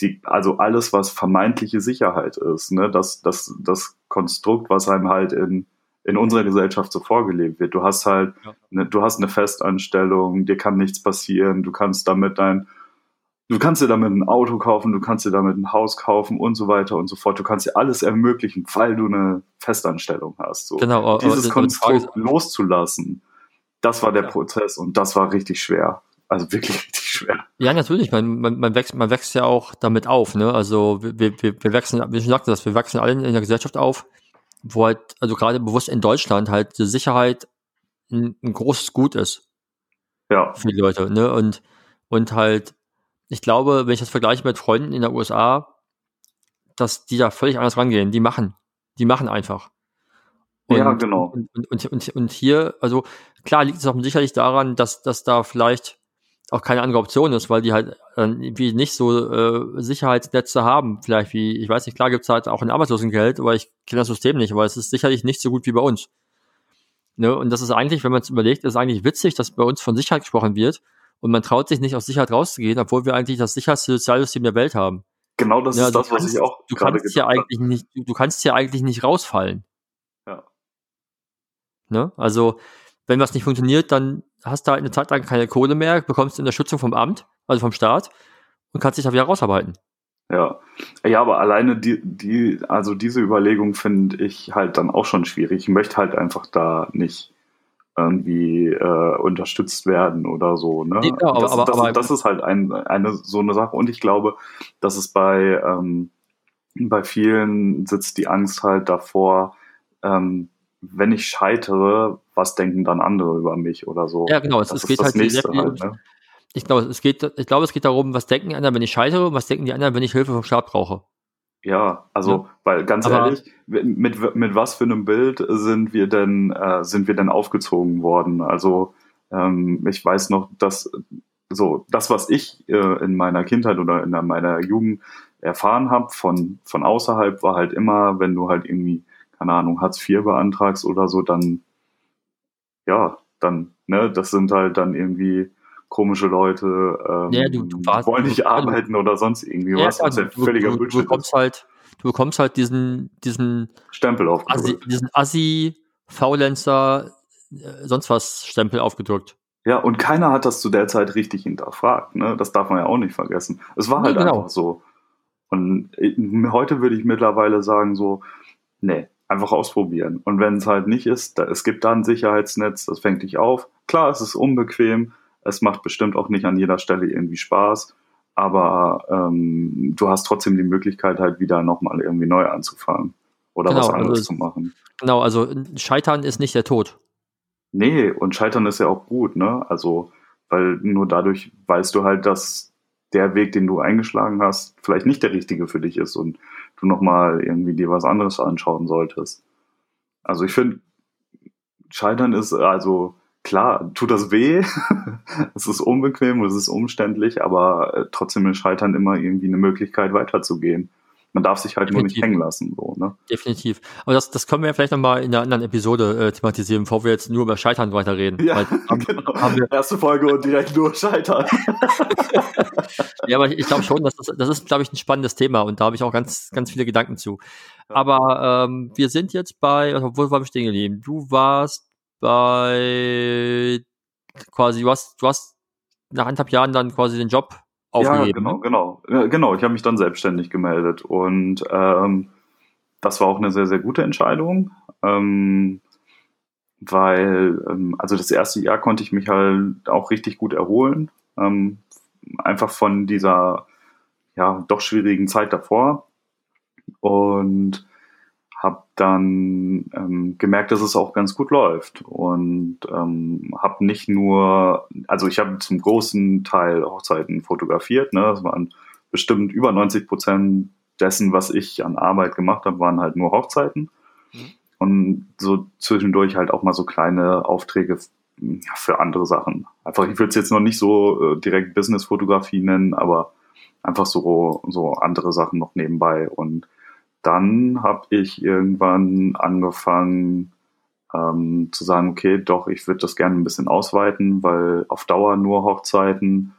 die, also alles, was vermeintliche Sicherheit ist, ne? das, das, das Konstrukt, was einem halt in, in unserer Gesellschaft so vorgelebt wird. Du hast halt, ja. ne, du hast eine Festanstellung, dir kann nichts passieren, du kannst damit dein, du kannst dir damit ein Auto kaufen, du kannst dir damit ein Haus kaufen und so weiter und so fort. Du kannst dir alles ermöglichen, weil du eine Festanstellung hast. So. Genau. Dieses Konstrukt loszulassen das war der Prozess und das war richtig schwer. Also wirklich richtig schwer. Ja, natürlich. Man, man, man, wächst, man wächst ja auch damit auf. Ne? Also wir, wir, wir wachsen, wie schon sagte das, wir wachsen alle in der Gesellschaft auf, wo halt, also gerade bewusst in Deutschland halt die Sicherheit ein, ein großes Gut ist. Ja. Für die Leute. Ne? Und, und halt, ich glaube, wenn ich das vergleiche mit Freunden in der USA, dass die da völlig anders rangehen. Die machen. Die machen einfach. Und, ja, genau. Und, und, und, und hier, also klar liegt es auch sicherlich daran, dass, dass da vielleicht auch keine andere Option ist, weil die halt äh, irgendwie nicht so äh, Sicherheitsnetze haben. Vielleicht wie, ich weiß nicht, klar gibt's halt auch ein Arbeitslosengeld, aber ich kenne das System nicht, aber es ist sicherlich nicht so gut wie bei uns. Ne? Und das ist eigentlich, wenn man es überlegt, ist eigentlich witzig, dass bei uns von Sicherheit gesprochen wird und man traut sich nicht aus Sicherheit rauszugehen, obwohl wir eigentlich das sicherste Sozialsystem der Welt haben. Genau das ja, ist das, kannst, was ich auch du kannst ja eigentlich nicht, du, du kannst ja eigentlich nicht rausfallen. Ne? Also, wenn was nicht funktioniert, dann hast du halt eine Zeit lang keine Kohle mehr, bekommst Unterstützung vom Amt, also vom Staat, und kannst dich da wieder rausarbeiten. Ja, ja, aber alleine die, die, also diese Überlegung finde ich halt dann auch schon schwierig. Ich möchte halt einfach da nicht irgendwie äh, unterstützt werden oder so. Ne? Ja, aber, das, aber, das, aber, das, ist halt ein, eine so eine Sache. Und ich glaube, dass es bei, ähm, bei vielen sitzt die Angst halt davor, ähm, wenn ich scheitere, was denken dann andere über mich oder so? Ja, genau. Es, es geht halt. Halt, ne? Ich glaube, es geht, ich glaube, es geht darum, was denken die anderen, wenn ich scheitere, und was denken die anderen, wenn ich Hilfe vom Staat brauche. Ja, also, ja. weil ganz Aber ehrlich, mit, mit was für einem Bild sind wir denn, äh, sind wir denn aufgezogen worden? Also, ähm, ich weiß noch, dass so das, was ich äh, in meiner Kindheit oder in meiner Jugend erfahren habe von, von außerhalb, war halt immer, wenn du halt irgendwie keine Ahnung, Hartz IV beantragst oder so, dann, ja, dann, ne, das sind halt dann irgendwie komische Leute, ähm, ja, du, du warst, wollen nicht arbeiten oder sonst irgendwie ja, was, was ja völliger du, Bullshit du bekommst ist. halt, du bekommst halt diesen, diesen Stempel aufgedrückt. Assi, diesen Assi, Faulenzer, äh, sonst was Stempel aufgedrückt. Ja, und keiner hat das zu der Zeit richtig hinterfragt, ne? Das darf man ja auch nicht vergessen. Es war halt genau. einfach so. Und äh, heute würde ich mittlerweile sagen, so, nee, einfach ausprobieren. Und wenn es halt nicht ist, da, es gibt da ein Sicherheitsnetz, das fängt dich auf. Klar, es ist unbequem, es macht bestimmt auch nicht an jeder Stelle irgendwie Spaß, aber ähm, du hast trotzdem die Möglichkeit, halt wieder nochmal irgendwie neu anzufangen oder genau, was anderes also, zu machen. Genau, also Scheitern ist nicht der Tod. Nee, und Scheitern ist ja auch gut, ne? Also, weil nur dadurch weißt du halt, dass der Weg, den du eingeschlagen hast, vielleicht nicht der richtige für dich ist und du nochmal irgendwie dir was anderes anschauen solltest. Also ich finde, Scheitern ist also klar, tut das weh, es ist unbequem, es ist umständlich, aber äh, trotzdem ist Scheitern immer irgendwie eine Möglichkeit weiterzugehen. Man darf sich halt Definitiv. nur nicht hängen lassen. So, ne? Definitiv. Aber das, das können wir ja vielleicht nochmal in einer anderen Episode äh, thematisieren, bevor wir jetzt nur über Scheitern weiterreden. Ja, Weil, haben, genau. Erste Folge und direkt nur Scheitern. ja, aber ich, ich glaube schon, dass das, das ist, glaube ich, ein spannendes Thema und da habe ich auch ganz, ganz viele Gedanken zu. Ja. Aber ähm, wir sind jetzt bei, also, wo waren wir stehen geblieben? Du warst bei quasi, du hast, du hast nach anderthalb Jahren dann quasi den Job aufgegeben. Ja, genau, genau. Ja, genau, ich habe mich dann selbstständig gemeldet und ähm, das war auch eine sehr, sehr gute Entscheidung, ähm, weil, ähm, also das erste Jahr konnte ich mich halt auch richtig gut erholen, ähm, einfach von dieser, ja, doch schwierigen Zeit davor und habe dann ähm, gemerkt, dass es auch ganz gut läuft und ähm, habe nicht nur, also ich habe zum großen Teil Hochzeiten fotografiert, ne, das waren bestimmt über 90 Prozent dessen, was ich an Arbeit gemacht habe, waren halt nur Hochzeiten mhm. und so zwischendurch halt auch mal so kleine Aufträge für andere Sachen. Einfach, ich würde es jetzt noch nicht so äh, direkt Business-Fotografie nennen, aber einfach so, so andere Sachen noch nebenbei und dann habe ich irgendwann angefangen ähm, zu sagen, okay, doch, ich würde das gerne ein bisschen ausweiten, weil auf Dauer nur Hochzeiten,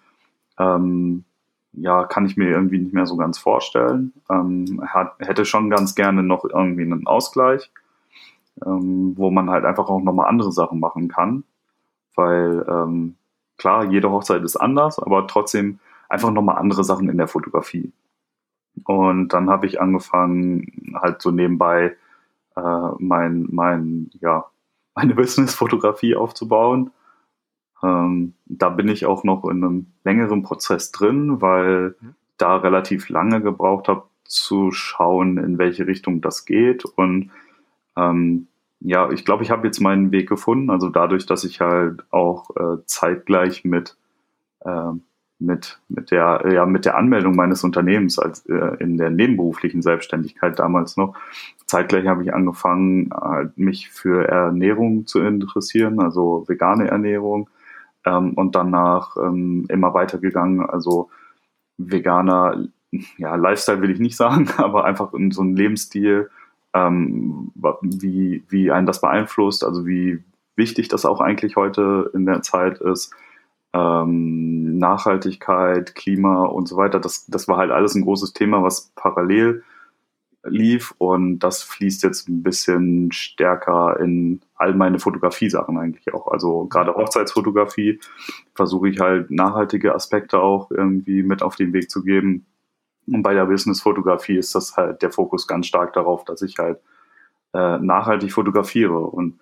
ähm, ja, kann ich mir irgendwie nicht mehr so ganz vorstellen. Ähm, hat, hätte schon ganz gerne noch irgendwie einen Ausgleich, ähm, wo man halt einfach auch nochmal andere Sachen machen kann, weil ähm, klar, jede Hochzeit ist anders, aber trotzdem einfach nochmal andere Sachen in der Fotografie. Und dann habe ich angefangen, halt so nebenbei äh, mein, mein, ja, meine Business-Fotografie aufzubauen. Ähm, da bin ich auch noch in einem längeren Prozess drin, weil mhm. da relativ lange gebraucht habe, zu schauen, in welche Richtung das geht. Und ähm, ja, ich glaube, ich habe jetzt meinen Weg gefunden. Also dadurch, dass ich halt auch äh, zeitgleich mit äh, mit, mit, der, ja, mit der Anmeldung meines Unternehmens als äh, in der nebenberuflichen Selbstständigkeit damals noch. Zeitgleich habe ich angefangen, halt mich für Ernährung zu interessieren, also vegane Ernährung, ähm, und danach ähm, immer weitergegangen, also veganer, ja, Lifestyle will ich nicht sagen, aber einfach in so ein Lebensstil, ähm, wie, wie einen das beeinflusst, also wie wichtig das auch eigentlich heute in der Zeit ist ähm, Nachhaltigkeit, Klima und so weiter. Das, das war halt alles ein großes Thema, was parallel lief und das fließt jetzt ein bisschen stärker in all meine Fotografie-Sachen eigentlich auch. Also gerade Hochzeitsfotografie versuche ich halt nachhaltige Aspekte auch irgendwie mit auf den Weg zu geben. Und bei der Business-Fotografie ist das halt der Fokus ganz stark darauf, dass ich halt äh, nachhaltig fotografiere und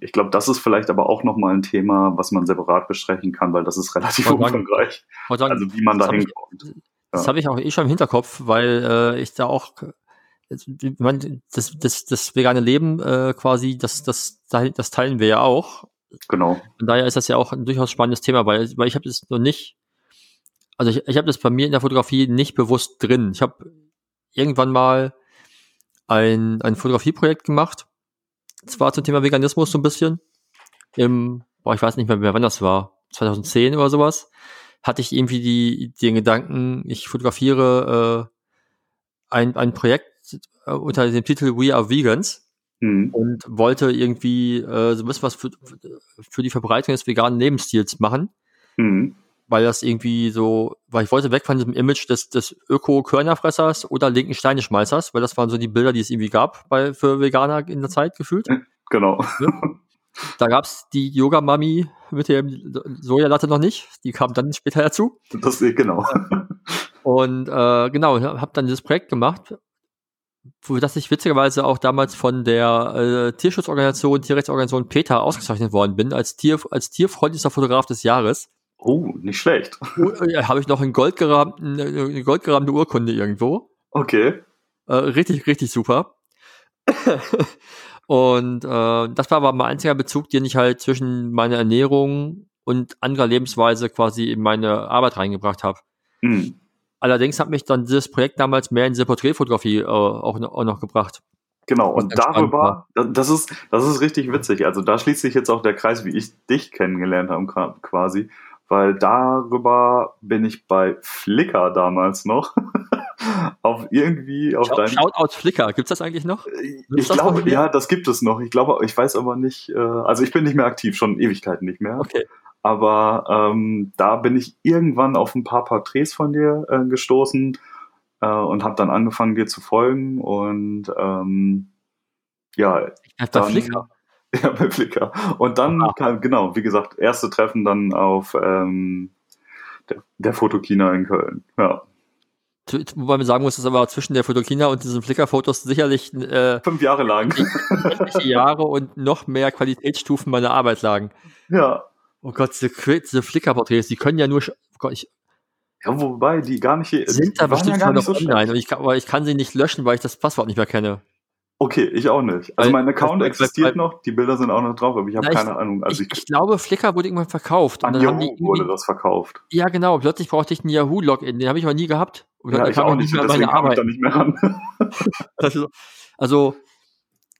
ich glaube, das ist vielleicht aber auch nochmal ein Thema, was man separat besprechen kann, weil das ist relativ umfangreich. Also wie man da hinkommt. Das ja. habe ich auch eh schon im Hinterkopf, weil äh, ich da auch man, das, das, das vegane Leben äh, quasi, das, das, das teilen wir ja auch. Genau. Von daher ist das ja auch ein durchaus spannendes Thema, weil, weil ich habe das noch nicht, also ich, ich habe das bei mir in der Fotografie nicht bewusst drin. Ich habe irgendwann mal ein, ein Fotografieprojekt gemacht zwar zum Thema Veganismus so ein bisschen. Im, boah, ich weiß nicht mehr, wann das war, 2010 oder sowas, hatte ich irgendwie die, den Gedanken, ich fotografiere äh, ein, ein Projekt äh, unter dem Titel We Are Vegans mhm. und wollte irgendwie äh, so ein bisschen was für, für die Verbreitung des veganen Lebensstils machen. Mhm weil das irgendwie so, weil ich wollte weg von diesem Image des, des Öko-Körnerfressers oder linken Steineschmeißers, weil das waren so die Bilder, die es irgendwie gab bei, für Veganer in der Zeit gefühlt. Genau. Ja. Da gab's die Yoga-Mami mit dem Sojalatte noch nicht, die kam dann später dazu. Das genau. Und äh, genau, habe dann dieses Projekt gemacht, wo das ich witzigerweise auch damals von der äh, Tierschutzorganisation, Tierrechtsorganisation PETA ausgezeichnet worden bin, als, Tier, als tierfreundlichster Fotograf des Jahres. Oh, nicht schlecht. Äh, Habe ich noch einen goldgerahmten, eine goldgerahmte Urkunde irgendwo. Okay. Äh, richtig, richtig super. und äh, das war aber mein einziger Bezug, den ich halt zwischen meiner Ernährung und anderer Lebensweise quasi in meine Arbeit reingebracht habe. Mhm. Allerdings hat mich dann dieses Projekt damals mehr in diese Porträtfotografie äh, auch, auch noch gebracht. Genau, und darüber, das ist, das ist richtig witzig. Also da schließt sich jetzt auch der Kreis, wie ich dich kennengelernt habe, quasi weil darüber bin ich bei Flickr damals noch. auf irgendwie auf dein Shoutout Flickr, gibt's das eigentlich noch? ich glaube, ja, das gibt es noch. Ich glaube, ich weiß aber nicht, äh, also ich bin nicht mehr aktiv, schon Ewigkeiten nicht mehr. Okay. Aber ähm, da bin ich irgendwann auf ein paar Porträts von dir äh, gestoßen äh, und habe dann angefangen, dir zu folgen und ähm, ja. Ich dann, Flickr. Ja, bei Flickr. Und dann Ah. kam, genau, wie gesagt, erste Treffen dann auf ähm, der, der Fotokina in Köln. Ja. Wobei man sagen muss, dass aber zwischen der Fotokina und diesen Flickr-Fotos sicherlich äh, Fünf Jahre lang. Jahre und noch mehr Qualitätsstufen meiner Arbeit lagen. ja. Oh Gott, diese, diese Flickr-Porträts, die können ja nur, oh Gott, ich, Ja, wobei die gar nicht hier sind da bestimmt ja noch so online und ich aber ich kann sie nicht löschen, weil ich das Passwort nicht mehr kenne. Okay, ich auch nicht. Also mein Account weil- existiert weil- noch, die Bilder sind auch noch drauf, aber ich habe Na, ich- keine Ahnung. Also ich, ich, ich glaube, Flickr wurde irgendwann verkauft. An Yahoo wurde das verkauft. ja, genau, plötzlich brauchte ich einen Yahoo-Login, den habe ich aber nie gehabt. Und Ja, ich auch ich nicht, mehr an deswegen kam ich da nicht mehr ran. Also, also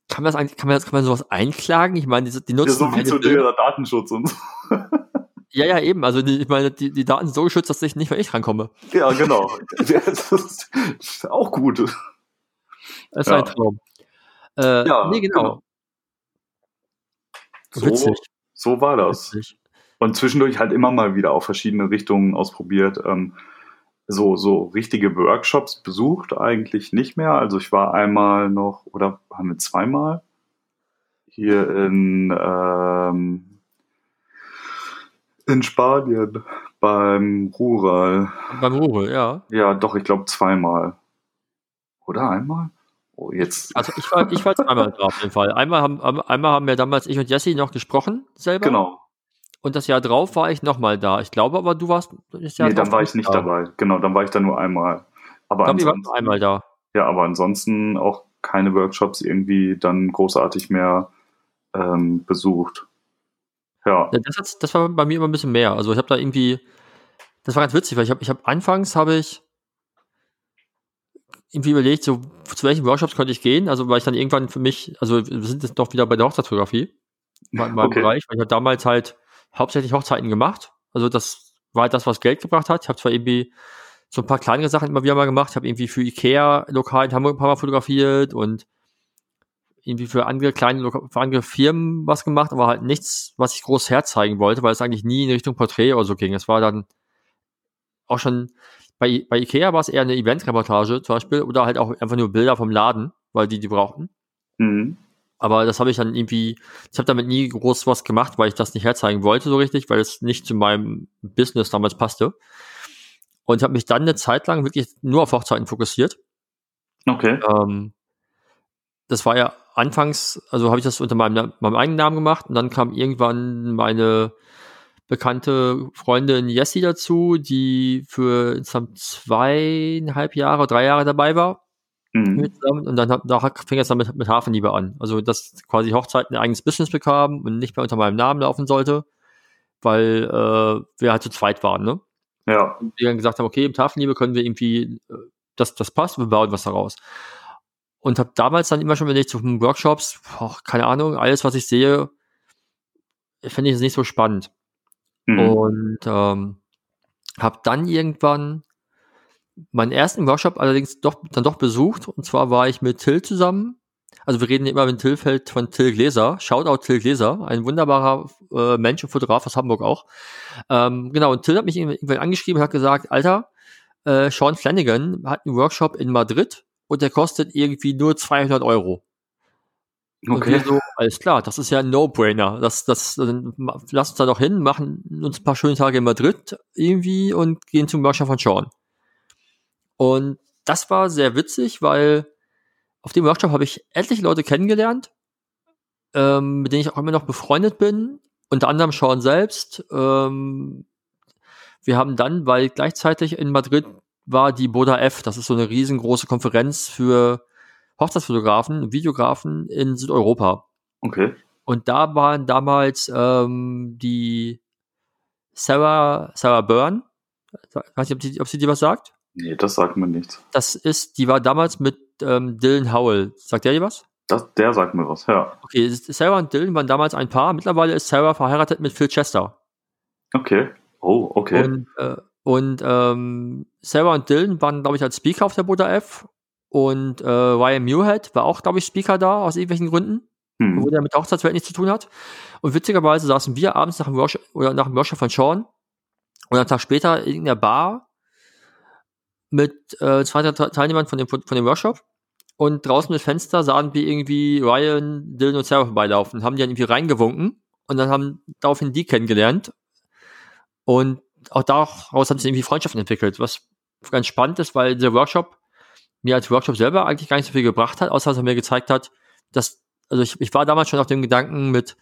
kann man das kann man, das, kann man sowas einklagen? Ich meine, die, die Ja, nutzen so wie zu Bilder. der Datenschutz und so. Ja, ja, eben. Also die, ich meine, die, die Daten sind so geschützt, dass ich nicht mehr ich rankomme. Ja, genau. Ja, das ist, das ist auch gut. Das ist Ja. ein Traum. Äh, Ja, nee, genau. genau. So, Witzig. so war das. Witzig. Und zwischendurch halt immer mal wieder auf verschiedene Richtungen ausprobiert. Ähm, so, so richtige Workshops besucht eigentlich nicht mehr. Also ich war einmal noch, oder haben wir zweimal? Hier in, ähm, in Spanien beim Rural. Beim Ruhe, ja. Ja, doch, ich glaube zweimal. Oder einmal? Oh, jetzt. Also ich war, ich war zweimal drauf auf jeden Fall. Einmal haben, einmal haben wir damals ich und Jesse noch gesprochen selber. Genau. Und das Jahr drauf war ich nochmal da. Ich glaube aber, du warst das Jahr nee, dann war ich nicht da. dabei. Genau, dann war ich da nur einmal. Aber Ich glaube, nur einmal da. ja, aber ansonsten auch keine Workshops irgendwie dann großartig mehr ähm, besucht. Ja. Ja, Das, hat's- das war bei mir immer ein bisschen mehr. Also ich habe da irgendwie, das war ganz witzig, weil ich habe, ich habe anfangs habe ich irgendwie überlegt, so zu welchen Workshops könnte ich gehen. Also weil ich dann irgendwann für mich, also wir sind jetzt doch wieder bei der Hochzeitsfotografie, mein, meinem Okay. Bereich, weil ich habe damals halt hauptsächlich Hochzeiten gemacht. Also das war halt das, was Geld gebracht hat. Ich habe zwar irgendwie so ein paar kleinere Sachen immer wieder mal gemacht. Ich habe irgendwie für Ikea lokal in Hamburg ein paar Mal fotografiert und irgendwie für andere kleine, für andere Firmen was gemacht, aber halt nichts, was ich groß herzeigen wollte, weil es eigentlich nie in Richtung Porträt oder so ging. Es war dann auch schon, bei, bei Ikea war es eher eine Event-Reportage zum Beispiel oder halt auch einfach nur Bilder vom Laden, weil die die brauchten. Mhm. Aber das habe ich dann irgendwie, ich habe damit nie groß was gemacht, weil ich das nicht herzeigen wollte so richtig, weil es nicht zu meinem Business damals passte. Und habe mich dann eine Zeit lang wirklich nur auf Hochzeiten fokussiert. Okay. Ähm, das war ja anfangs, also habe ich das unter meinem, meinem eigenen Namen gemacht und dann kam irgendwann meine bekannte Freundin Jessie dazu, die für insgesamt zweieinhalb Jahre, drei Jahre dabei war Mhm. mit und dann da fing es dann mit, mit Hafenliebe an. Also dass quasi Hochzeiten ein eigenes Business bekamen und nicht mehr unter meinem Namen laufen sollte, weil äh, wir halt zu zweit waren, ne? Ja. Und wir dann gesagt haben, okay, im Hafenliebe können wir irgendwie, äh, das, das passt, wir bauen was daraus. Und habe damals dann immer schon überlegt, so hm, Workshops, boah, keine Ahnung, alles, was ich sehe, finde ich jetzt nicht so spannend. Mhm. Und ähm, habe dann irgendwann meinen ersten Workshop allerdings doch, dann doch besucht. Und zwar war ich mit Till zusammen. Also wir reden immer mit Till Feld von Till Gläser. Shoutout Till Gläser, ein wunderbarer äh, Mensch und Fotograf aus Hamburg auch. Ähm, genau, und Till hat mich irgendwann angeschrieben und hat gesagt, Alter, äh, Sean Flanagan hat einen Workshop in Madrid und der kostet irgendwie nur 200 Euro. Okay. so, alles klar, das ist ja ein No-Brainer. Das, das, lass uns da doch hin, machen uns ein paar schöne Tage in Madrid irgendwie und gehen zum Workshop von Sean. Und das war sehr witzig, weil auf dem Workshop habe ich etliche Leute kennengelernt, ähm, mit denen ich auch immer noch befreundet bin. Unter anderem Sean selbst. Ähm, wir haben dann, weil gleichzeitig in Madrid war die Boda F, das ist so eine riesengroße Konferenz für Hochzeitsfotografen, Videografen in Südeuropa. Okay. Und da waren damals ähm, die Sarah, Sarah Byrne, ich weiß nicht, ob sie, ob sie dir was sagt. Nee, das sagt mir nichts. Das ist, die war damals mit ähm, Dylan Howell. Sagt der dir was? Das, der sagt mir was, ja. Okay, Sarah und Dylan waren damals ein Paar. Mittlerweile ist Sarah verheiratet mit Phil Chester. Okay. Oh, okay. Und, äh, und ähm, Sarah und Dylan waren, glaube ich, als Speaker auf der Buddha F. Und äh, Ryan Muirhead war auch, glaube ich, Speaker da, aus irgendwelchen Gründen. hm. obwohl der mit der Hochzeitswelt nichts zu tun hat. Und witzigerweise saßen wir abends nach dem Workshop, oder nach dem Workshop von Sean und einen Tag später in der Bar mit äh, zwei drei Teilnehmern von dem, von dem Workshop. und draußen mit Fenster sahen wir irgendwie Ryan, Dylan und Sarah vorbeilaufen, haben die dann irgendwie reingewunken und dann haben daraufhin die kennengelernt und auch daraus hat sich irgendwie Freundschaften entwickelt, was ganz spannend ist, weil der Workshop mir als Workshop selber eigentlich gar nicht so viel gebracht hat, außer dass er mir gezeigt hat, dass, also ich, ich war damals schon auf dem Gedanken mit,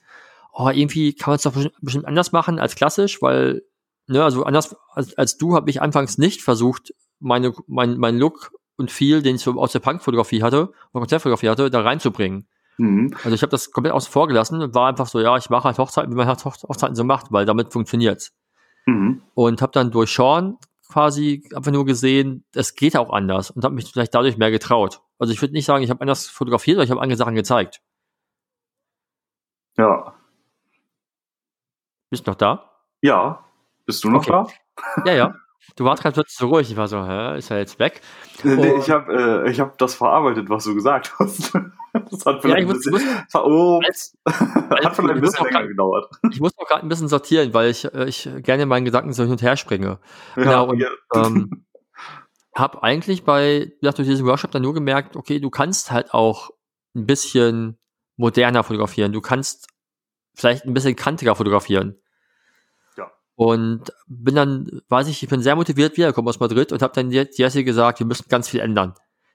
oh, irgendwie kann man es doch bestimmt, anders machen als klassisch, weil, ne, also anders als, als du habe ich anfangs nicht versucht, meine, mein, mein Look und viel, den ich so aus der Punkfotografie hatte, oder Konzertfotografie hatte, da reinzubringen. Mhm. Also ich habe das komplett außen vor gelassen und war einfach so, ja, ich mache halt Hochzeiten, wie man halt Hochzeiten so macht, weil damit funktioniert's. Mhm. Und habe dann durch Sean quasi einfach nur gesehen, es geht auch anders und habe mich vielleicht dadurch mehr getraut. Also ich würde nicht sagen, ich habe anders fotografiert, aber ich habe andere Sachen gezeigt. Ja. Bist du noch da? Ja. Bist du noch okay. da? Ja, ja. Du warst gerade plötzlich so ruhig. Ich war so, hä, ist er jetzt weg? Nee, ich habe äh, hab das verarbeitet, was du gesagt hast. Das hat vielleicht ja, muss, ein bisschen, muss, oh, als, hat vielleicht ein bisschen länger grad, gedauert. Ich muss noch gerade ein bisschen sortieren, weil ich, äh, ich gerne in meinen Gedanken so hin und her springe. Ja, genau, und ja. ähm, habe eigentlich bei, durch diesen Workshop dann nur gemerkt, okay, du kannst halt auch ein bisschen moderner fotografieren. Du kannst vielleicht ein bisschen kantiger fotografieren. Und bin dann, weiß ich, ich bin sehr motiviert wiedergekommen aus Madrid und habe dann Jesse gesagt, wir müssen ganz viel ändern.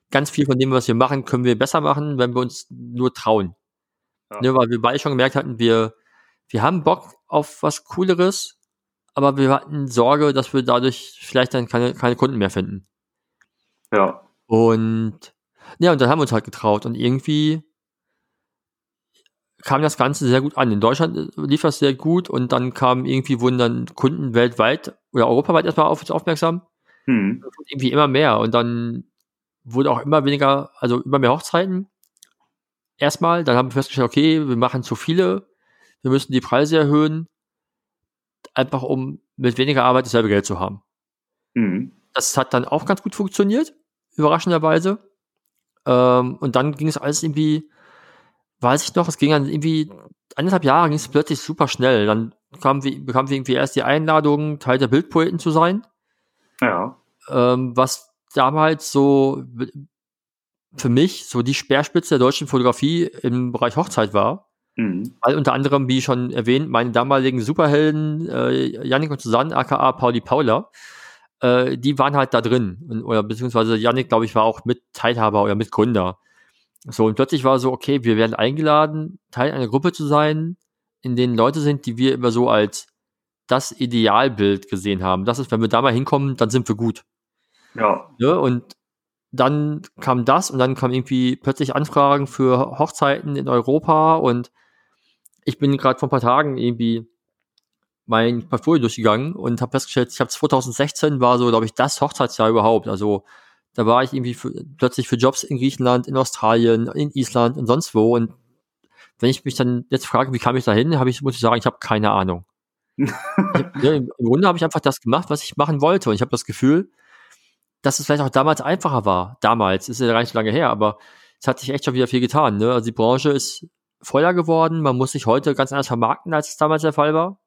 Ganz viel von dem, was wir machen, können wir besser machen, wenn wir uns nur trauen. Ja. Ne, weil wir beide schon gemerkt hatten, wir, wir haben Bock auf was Cooleres, aber wir hatten Sorge, dass wir dadurch vielleicht dann keine, keine Kunden mehr finden. Ja. Und ja, und dann haben wir uns halt getraut und irgendwie kam das Ganze sehr gut an. In Deutschland äh, lief das sehr gut und dann kamen irgendwie, wurden dann Kunden weltweit oder europaweit erstmal auf uns aufmerksam. Hm. Irgendwie immer mehr und dann wurde auch immer weniger, also immer mehr Hochzeiten. Erstmal, dann haben wir festgestellt, okay, wir machen zu viele, wir müssen die Preise erhöhen, einfach um mit weniger Arbeit dasselbe Geld zu haben. Hm. Das hat dann auch ganz gut funktioniert, überraschenderweise. Ähm, und dann ging es alles irgendwie weiß ich noch, es ging dann irgendwie anderthalb Jahre ging es plötzlich super schnell. Dann wir, bekamen wir irgendwie erst die Einladung, Teil der Bildpoeten zu sein. Ja. Ähm, was damals so für mich so die Speerspitze der deutschen Fotografie im Bereich Hochzeit war. Mhm. Weil unter anderem, wie schon erwähnt, meine damaligen Superhelden, äh, Yannick und Susanne, aka Pauli Paula, äh, die waren halt da drin. Oder beziehungsweise Yannick, glaube ich, war auch mit Teilhaber oder Mitgründer. So, und plötzlich war so, okay, wir werden eingeladen, Teil einer Gruppe zu sein, in denen Leute sind, die wir immer so als das Idealbild gesehen haben. Das ist, wenn wir da mal hinkommen, dann sind wir gut. Ja. ja und dann kam das und dann kam irgendwie plötzlich Anfragen für Hochzeiten in Europa und ich bin gerade vor ein paar Tagen irgendwie mein Portfolio durchgegangen und habe festgestellt, ich habe 2016 war so, glaube ich, das Hochzeitsjahr überhaupt. Also da war ich irgendwie für, plötzlich für Jobs in Griechenland, in Australien, in Island und sonst wo. Und wenn ich mich dann jetzt frage, wie kam ich da hin, ich, muss ich sagen, ich habe keine Ahnung. ich, ja, Im Grunde habe ich einfach das gemacht, was ich machen wollte. Und ich habe das Gefühl, dass es vielleicht auch damals einfacher war. Damals, ist ja gar nicht so lange her, aber es hat sich echt schon wieder viel getan. Ne? Also die Branche ist voller geworden. Man muss sich heute ganz anders vermarkten, als es damals der Fall war.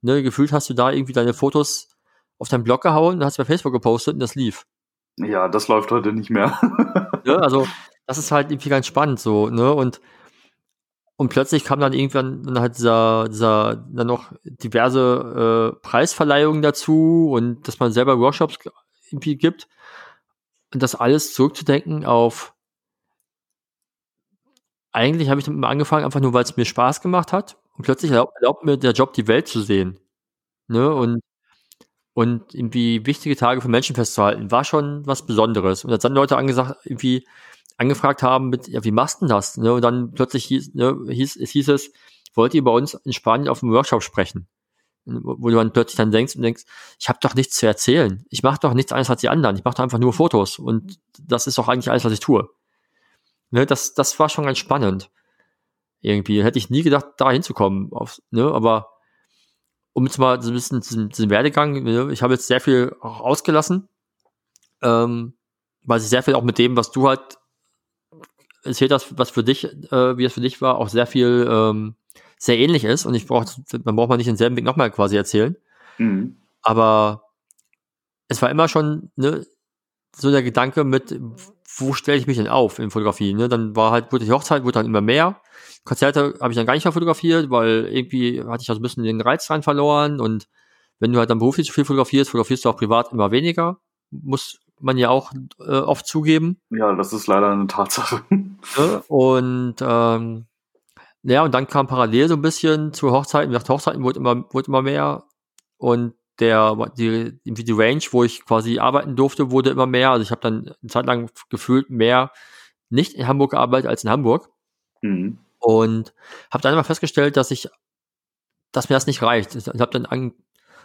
Ne? Gefühlt hast du da irgendwie deine Fotos auf deinen Blog gehauen, hast bei Facebook gepostet und das lief. Ja, das läuft heute nicht mehr. ja, also, das ist halt irgendwie ganz spannend so, ne? Und, und plötzlich kam dann irgendwann dann halt dieser, dieser, dann noch diverse äh, Preisverleihungen dazu und dass man selber Workshops irgendwie gibt. Und das alles zurückzudenken auf eigentlich habe ich damit angefangen, einfach nur, weil es mir Spaß gemacht hat. Und plötzlich erlaubt, erlaubt mir der Job, die Welt zu sehen. Ne? Und und irgendwie wichtige Tage für Menschen festzuhalten, war schon was Besonderes. Und als dann Leute angesagt, irgendwie angefragt haben mit, ja, wie machst du das? Ne? Und dann plötzlich hieß, ne, hieß, es hieß es, wollt ihr bei uns in Spanien auf einem Workshop sprechen? Wo du dann plötzlich dann denkst und denkst, ich habe doch nichts zu erzählen. Ich mache doch nichts anderes als die anderen. Ich mache doch einfach nur Fotos. Und das ist doch eigentlich alles, was ich tue. Ne, das, das war schon ganz spannend. Irgendwie hätte ich nie gedacht, da hinzukommen. Auf, ne, aber um jetzt mal so ein bisschen diesen, diesen Werdegang, ne, ich habe jetzt sehr viel auch ausgelassen, ähm, weil sich sehr viel auch mit dem, was du halt erzählt hast, was für dich, äh, wie es für dich war, auch sehr viel ähm, sehr ähnlich ist und ich brauche, man braucht mal nicht denselben Weg nochmal quasi erzählen. Mhm. Aber es war immer schon ne, so der Gedanke mit, wo stelle ich mich denn auf in Fotografie? Ne? Dann war halt, wurde die Hochzeit, wurde dann immer mehr. Konzerte habe ich dann gar nicht mehr fotografiert, weil irgendwie hatte ich auch so ein bisschen den Reiz rein verloren und wenn du halt dann beruflich zu viel fotografierst, fotografierst du auch privat immer weniger. Muss man ja auch äh, oft zugeben. Ja, das ist leider eine Tatsache. Ne? Und ähm, ja, und dann kam parallel so ein bisschen zu Hochzeiten. Nach Hochzeiten wurde immer, wurde immer mehr. Und der, die, die Range, wo ich quasi arbeiten durfte, wurde immer mehr. Also ich habe dann eine Zeit lang gefühlt mehr nicht in Hamburg gearbeitet als in Hamburg. Mhm. Und habe dann immer festgestellt, dass ich, dass mir das nicht reicht. Ich habe dann, an,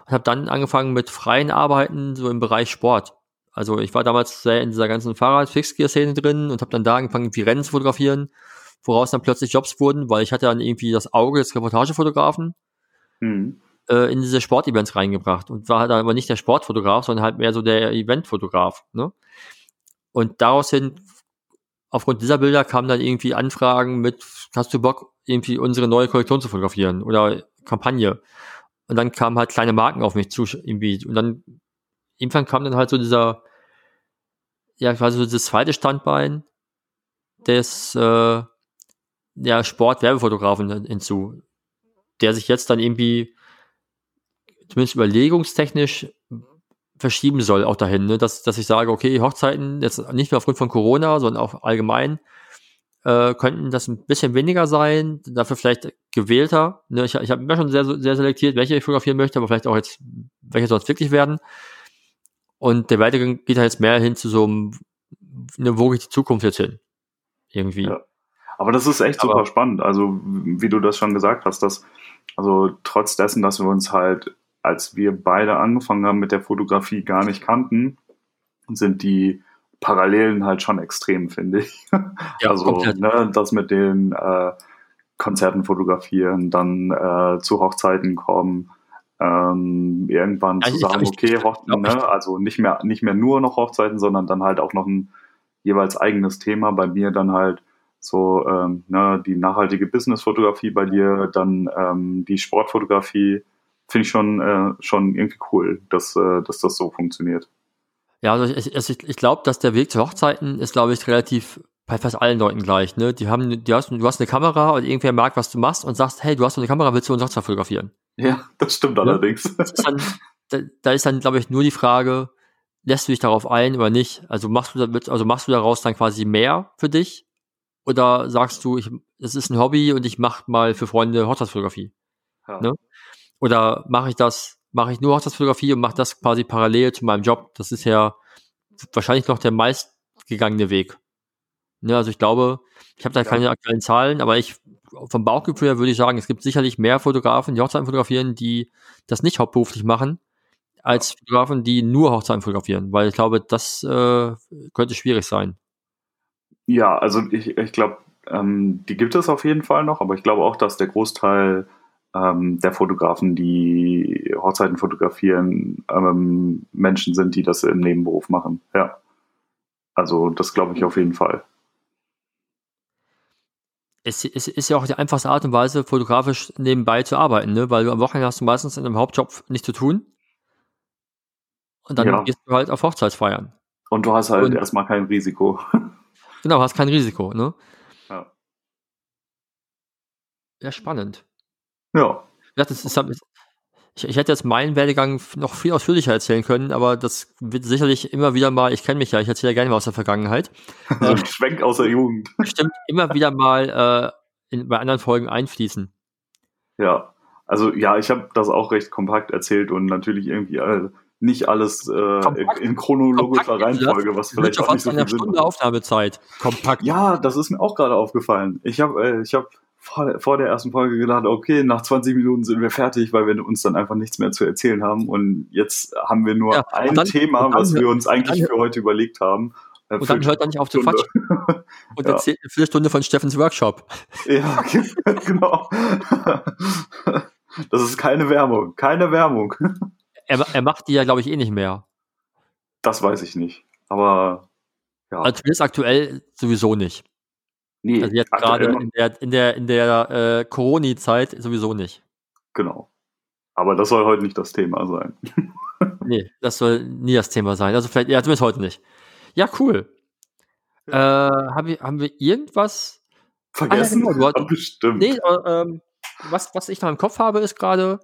hab dann angefangen mit freien Arbeiten, so im Bereich Sport. Also ich war damals sehr in dieser ganzen Fahrrad-Fixgear-Szene drin und habe dann da angefangen, irgendwie Rennen zu fotografieren, woraus dann plötzlich Jobs wurden, weil ich hatte dann irgendwie das Auge des Reportagefotografen mhm. Äh, in diese Sportevents reingebracht und war dann aber nicht der Sportfotograf, sondern halt mehr so der Eventfotograf. Ne? Und daraus hin, aufgrund dieser Bilder kamen dann irgendwie Anfragen mit, hast du Bock, irgendwie unsere neue Kollektion zu fotografieren oder Kampagne? Und dann kamen halt kleine Marken auf mich zu, irgendwie. Und dann irgendwann kam dann halt so dieser, ja, quasi so das zweite Standbein des äh, ja, Sport-Werbefotografen hinzu, der sich jetzt dann irgendwie zumindest überlegungstechnisch verschieben soll auch dahin, ne? dass, dass ich sage, okay, Hochzeiten, jetzt nicht nur aufgrund von Corona, sondern auch allgemein, äh, könnten das ein bisschen weniger sein, dafür vielleicht gewählter. Ne? Ich, ich habe immer schon sehr, sehr selektiert, welche ich fotografieren möchte, aber vielleicht auch jetzt, welche soll es wirklich werden. Und der Weitergang geht halt jetzt mehr hin zu so einem, ne, wo geht die Zukunft jetzt hin? Irgendwie. Ja. Aber das ist echt Aber super spannend. Also, wie du das schon gesagt hast, dass, also trotz dessen, dass wir uns halt, als wir beide angefangen haben mit der Fotografie gar nicht kannten, sind die Parallelen halt schon extrem, finde ich. Ja, also, ne, das mit den äh, Konzerten fotografieren, dann äh, zu Hochzeiten kommen, ähm, irgendwann ja, zu sagen, okay, Hoch ne, also nicht mehr, nicht mehr nur noch Hochzeiten, sondern dann halt auch noch ein jeweils eigenes Thema. Bei mir dann halt so ähm, ne, die nachhaltige Businessfotografie, bei dir dann ähm, die Sportfotografie. Finde ich schon, äh, schon irgendwie cool, dass, äh, dass das so funktioniert. Ja, also ich, ich, ich glaube, dass der Weg zu Hochzeiten ist, glaube ich, relativ bei fast allen Leuten gleich. Ne? Die haben, die hast, du hast eine Kamera und irgendwer mag, was du machst und sagst, hey, du hast eine Kamera, willst du uns Hochzeit fotografieren? Ja, das stimmt ja? allerdings. Das ist dann, da, da, ist dann, glaube ich, nur die Frage, lässt du dich darauf ein oder nicht? Also machst du, also machst du daraus dann quasi mehr für dich? Oder sagst du, ich, das ist ein Hobby und ich mache mal für Freunde Hochzeitsfotografie? Ja. Ne? Oder mache ich das, mache ich nur Hochzeitsfotografie und mache das quasi parallel zu meinem Job? Das ist ja wahrscheinlich noch der meistgegangene Weg. Ne, also ich glaube, ich habe da keine aktuellen Zahlen, aber ich vom Bauchgefühl her würde ich sagen, es gibt sicherlich mehr Fotografen, die Hochzeiten fotografieren, die das nicht hauptberuflich machen, als Fotografen, die nur Hochzeiten fotografieren, weil ich glaube, das äh, könnte schwierig sein. Ja, also ich, ich glaube, ähm, die gibt es auf jeden Fall noch, aber ich glaube auch, dass der Großteil ähm, der Fotografen, die Hochzeiten fotografieren, ähm, Menschen sind, die das im Nebenberuf machen. Ja. Also das glaube ich auf jeden Fall es, es ist ja auch die einfachste Art und Weise, fotografisch nebenbei zu arbeiten, ne? weil du am Wochenende hast du meistens in einem Hauptjob nichts zu tun. Und dann ja. gehst du halt auf Hochzeitsfeiern. Und du hast halt und, erstmal kein Risiko. Genau, hast kein Risiko, ne? Ja. Ja, spannend. Ja. Das ist, ich, ich hätte jetzt meinen Werdegang noch viel ausführlicher erzählen können, aber das wird sicherlich immer wieder mal, ich kenne mich ja, ich erzähle ja gerne mal aus der Vergangenheit. So ein Schwenk aus der Jugend. Bestimmt immer wieder mal äh, in, bei anderen Folgen einfließen. Ja, also ja, ich habe das auch recht kompakt erzählt und natürlich irgendwie äh, nicht alles äh, kompakt, in chronologischer kompakt, Reihenfolge, was vielleicht auch nicht so viel Sinn macht. Aufnahmezeit. Kompakt. Ja, das ist mir auch gerade aufgefallen. Ich habe äh, ich habe vor der, vor der ersten Folge gedacht, okay, nach 20 Minuten sind wir fertig, weil wir uns dann einfach nichts mehr zu erzählen haben. Und jetzt haben wir nur ja, ein dann, Thema, dann, was wir uns eigentlich dann, für heute überlegt haben. Äh, und dann hört er nicht auf zu quatschen. Und ja. erzählt eine Viertelstunde von Steffens Workshop. Ja, genau. Das ist keine Werbung. Keine Werbung. Er, er macht die ja, glaube ich, eh nicht mehr. Das weiß ich nicht. Aber ja. Also zumindest aktuell sowieso nicht. Nee, also jetzt gerade in der, in der, in der äh, Corona-Zeit sowieso nicht. Genau. Aber das soll heute nicht das Thema sein. nee, das soll nie das Thema sein. Also vielleicht, ja, zumindest heute nicht. Ja, cool. Äh, haben, wir, haben wir irgendwas Vergessen? Ah, ja, genau, du bestimmt. Nee, äh, was, was ich noch im Kopf habe, ist gerade,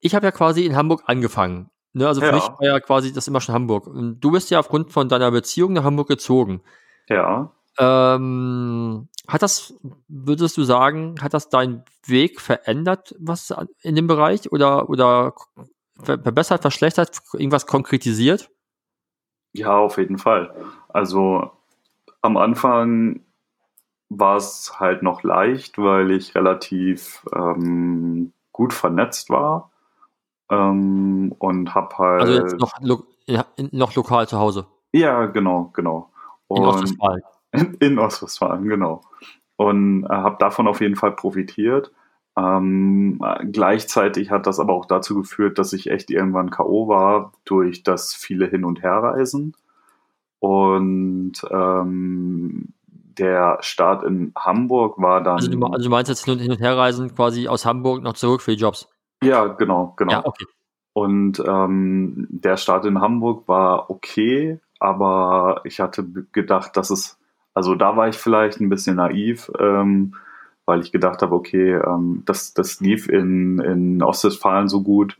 ich habe ja quasi in Hamburg angefangen. Ne, also für Ja. mich war ja quasi das immer schon Hamburg. Und du bist ja aufgrund von deiner Beziehung nach Hamburg gezogen. Ja. Ähm, hat das, würdest du sagen, hat das deinen Weg verändert, was in dem Bereich oder, oder ver- verbessert, verschlechtert, irgendwas konkretisiert? Ja, auf jeden Fall. Also am Anfang war es halt noch leicht, weil ich relativ ähm, gut vernetzt war ähm, und habe halt. Also jetzt noch, lo ja, in- noch lokal zu Hause ja, genau, genau. in Und- Ostwestfalen. In, Ostwestfalen, genau. Und äh, habe davon auf jeden Fall profitiert. Ähm, äh, gleichzeitig hat das aber auch dazu geführt, dass ich echt irgendwann K.O. war durch das viele Hin- und Herreisen. Und ähm, der Start in Hamburg war dann. Also du, also du meinst jetzt hin und, hin und herreisen quasi aus Hamburg noch zurück für die Jobs? ja, genau, genau. Ja, okay. Und ähm, der Start in Hamburg war okay, aber ich hatte gedacht, dass es, also da war ich vielleicht ein bisschen naiv, ähm, weil ich gedacht habe, okay, ähm, das, das lief in, in Ostwestfalen so gut,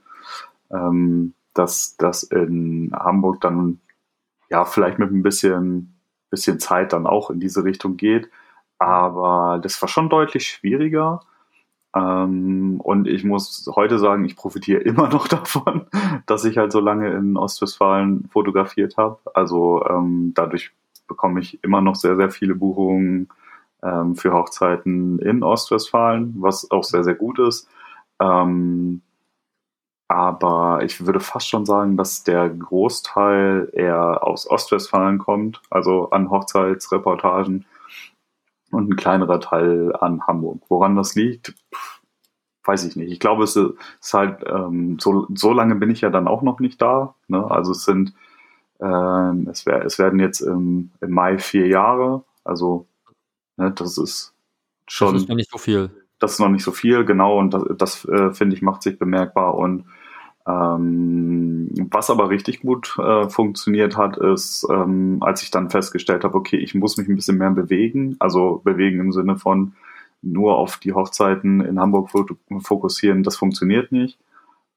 ähm, dass das in Hamburg dann ja vielleicht mit ein bisschen, bisschen Zeit dann auch in diese Richtung geht. Aber das war schon deutlich schwieriger. Ähm, und ich muss heute sagen, ich profitiere immer noch davon, dass ich halt so lange in Ostwestfalen fotografiert habe. Also ähm, dadurch bekomme ich immer noch sehr, sehr viele Buchungen ähm, für Hochzeiten in Ostwestfalen, was auch sehr, sehr gut ist. Ähm, aber ich würde fast schon sagen, dass der Großteil eher aus Ostwestfalen kommt, also an Hochzeitsreportagen und ein kleinerer Teil an Hamburg. Woran das liegt, weiß ich nicht. Ich glaube, es ist halt, ähm, so, so lange bin ich ja dann auch noch nicht da. Ne? Also es sind, ähm, es, wär, es werden jetzt im, im Mai vier Jahre. Also ne, das ist schon Das ist noch nicht so viel. das ist noch nicht so viel, genau, und das, das äh, finde ich macht sich bemerkbar. Und ähm, was aber richtig gut äh, funktioniert hat, ist, ähm, als ich dann festgestellt habe, okay, ich muss mich ein bisschen mehr bewegen, also bewegen im Sinne von nur auf die Hochzeiten in Hamburg fo- fokussieren, das funktioniert nicht.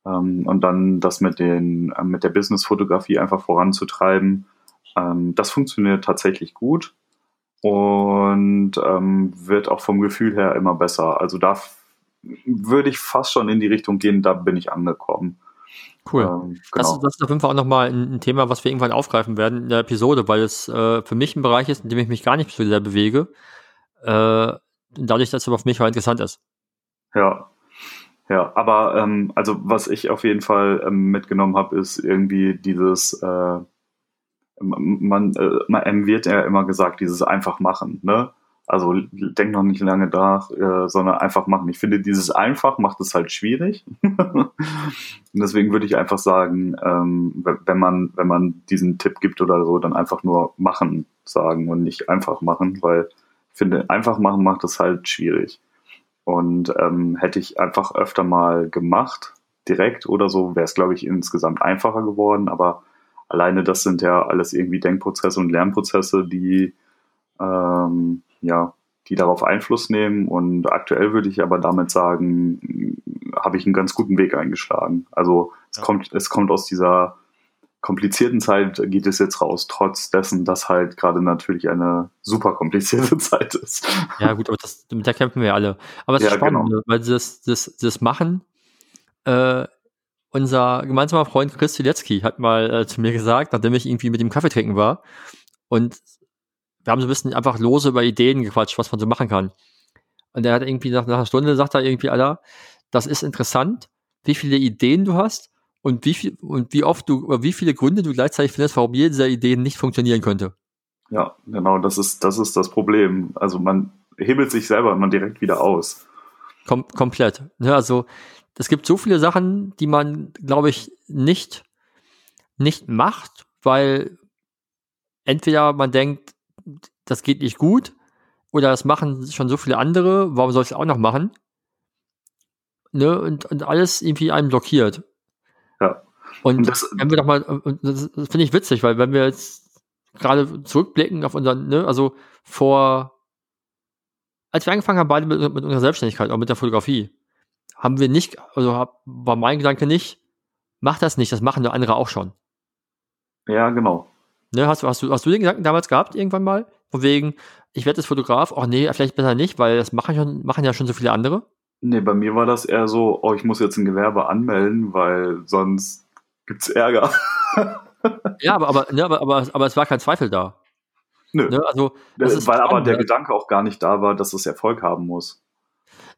Ähm, und dann das mit den äh, mit der Business-Fotografie einfach voranzutreiben, ähm, das funktioniert tatsächlich gut und ähm, wird auch vom Gefühl her immer besser. Also da würde ich fast schon in die Richtung gehen, da bin ich angekommen. Cool. Ähm, Das, genau. das ist auf jeden Fall auch nochmal ein, ein Thema, was wir irgendwann aufgreifen werden in der Episode, weil es äh, für mich ein Bereich ist, in dem ich mich gar nicht so sehr bewege. Äh, dadurch, dass es aber für mich auch interessant ist. Ja. Ja, aber ähm, also was ich auf jeden Fall ähm, mitgenommen habe, ist irgendwie dieses, äh, man, äh, man wird ja immer gesagt, dieses einfach machen, ne? Also denk noch nicht lange nach, äh, sondern einfach machen. Ich finde, dieses einfach macht es halt schwierig. Und deswegen würde ich einfach sagen, ähm, wenn man, wenn man diesen Tipp gibt oder so, dann einfach nur machen sagen und nicht einfach machen, weil ich finde, einfach machen macht es halt schwierig. Und ähm, hätte ich einfach öfter mal gemacht, direkt oder so, wäre es, glaube ich, insgesamt einfacher geworden. Aber alleine das sind ja alles irgendwie Denkprozesse und Lernprozesse, die ähm, ja, die darauf Einfluss nehmen. Und aktuell würde ich aber damit sagen, habe ich einen ganz guten Weg eingeschlagen. Also es Ja. kommt, es kommt aus dieser komplizierten Zeit geht es jetzt raus, trotz dessen, dass halt gerade natürlich eine super komplizierte Zeit ist. Ja, gut, aber das, mit der kämpfen wir alle. Aber es ist Ja, spannend, genau. ne, weil das, das, das Machen, äh, unser gemeinsamer Freund Chris Wilecki hat mal äh, zu mir gesagt, nachdem ich irgendwie mit ihm Kaffee trinken war, und wir haben so ein bisschen einfach lose über Ideen gequatscht, was man so machen kann. Und er hat irgendwie nach, nach einer Stunde sagt er irgendwie, Alter, das ist interessant, wie viele Ideen du hast und wie viel und wie oft du oder wie viele Gründe du gleichzeitig findest, warum jede dieser Ideen nicht funktionieren könnte. Ja, genau, das ist, das ist das Problem. Also man hebelt sich selber immer direkt wieder aus. Kom komplett. Ne, also es gibt so viele Sachen, die man, glaube ich, nicht, nicht macht, weil entweder man denkt, das geht nicht gut, oder das machen schon so viele andere, warum soll ich es auch noch machen? Ne, und, und alles irgendwie einen blockiert. Ja. Und, Und das, wenn wir doch mal, das, das finde ich witzig, weil wenn wir jetzt gerade zurückblicken auf unseren, ne, also vor, als wir angefangen haben, beide mit, mit unserer Selbstständigkeit, auch mit der Fotografie, haben wir nicht, also hab, war mein Gedanke nicht, mach das nicht, das machen nur andere auch schon. Ja, genau. Ne, hast, hast, du, hast du den Gedanken damals gehabt, irgendwann mal? Von wegen, ich werde jetzt Fotograf, ach nee, vielleicht besser nicht, weil das machen, schon, machen ja schon so viele andere. Nee, bei mir war das eher so, oh, ich muss jetzt ein Gewerbe anmelden, weil sonst gibt's Ärger. ja, aber, aber, ne, aber, aber, aber es war kein Zweifel da. Nö. Ne, also, das weil aber der ne? Gedanke auch gar nicht da war, dass es Erfolg haben muss.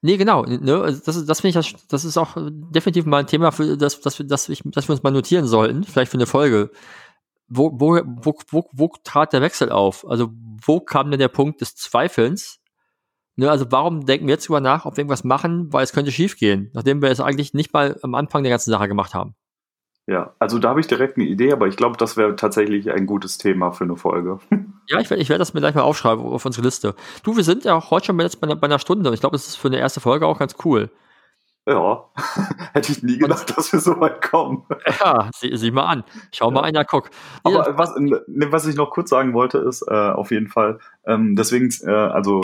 Nee, genau. Ne? Also Das, ist- das finde ich, das, das ist auch definitiv mal ein Thema, für das, das, wir- das, ich, das wir uns mal notieren sollten, vielleicht für eine Folge. Wo, wo, wo, wo, wo trat der Wechsel auf? Also, wo kam denn der Punkt des Zweifelns? Ne, also, warum denken wir jetzt drüber nach, ob wir irgendwas machen, weil es könnte schiefgehen, nachdem wir es eigentlich nicht mal am Anfang der ganzen Sache gemacht haben? Ja, also da habe ich direkt eine Idee, aber ich glaube, das wäre tatsächlich ein gutes Thema für eine Folge. Ja, ich werde ich werd das mir gleich mal aufschreiben auf unsere Liste. Du, wir sind ja auch heute schon bei, jetzt bei, einer, bei einer Stunde und ich glaube, das ist für eine erste Folge auch ganz cool. Ja, hätte ich nie gedacht, dass wir so weit kommen. Ja, sieh, sieh mal an. Schau mal einer, guck. Aber was, ne, was ich noch kurz sagen wollte, ist äh, auf jeden Fall, ähm, deswegen, äh, also,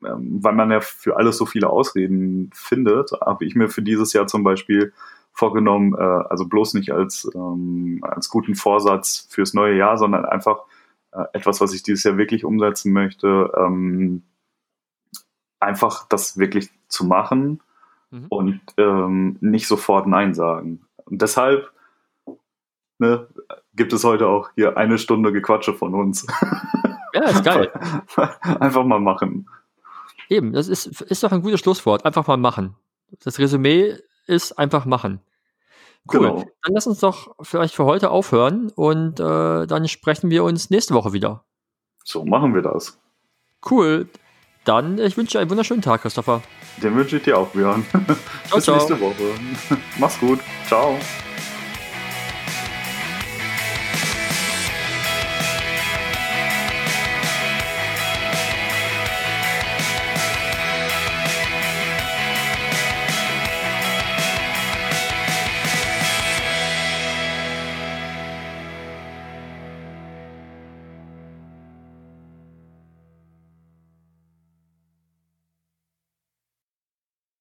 weil man ja für alles so viele Ausreden findet, habe ich mir für dieses Jahr zum Beispiel vorgenommen, äh, also bloß nicht als, ähm, als guten Vorsatz fürs neue Jahr, sondern einfach äh, etwas, was ich dieses Jahr wirklich umsetzen möchte, ähm, einfach das wirklich zu machen Mhm. und ähm, nicht sofort Nein sagen. Und deshalb ne, gibt es heute auch hier eine Stunde Gequatsche von uns. ja, ist geil. Einfach mal machen. Eben, das ist, ist doch ein gutes Schlusswort. Einfach mal machen. Das Resümee ist einfach machen. Cool. Genau. Dann lass uns doch vielleicht für heute aufhören und äh, dann sprechen wir uns nächste Woche wieder. So machen wir das. Cool. Dann, ich wünsche dir einen wunderschönen Tag, Christopher. Den wünsche ich dir auch, Björn. Ciao, Bis ciao. nächste Woche. Mach's gut. Ciao.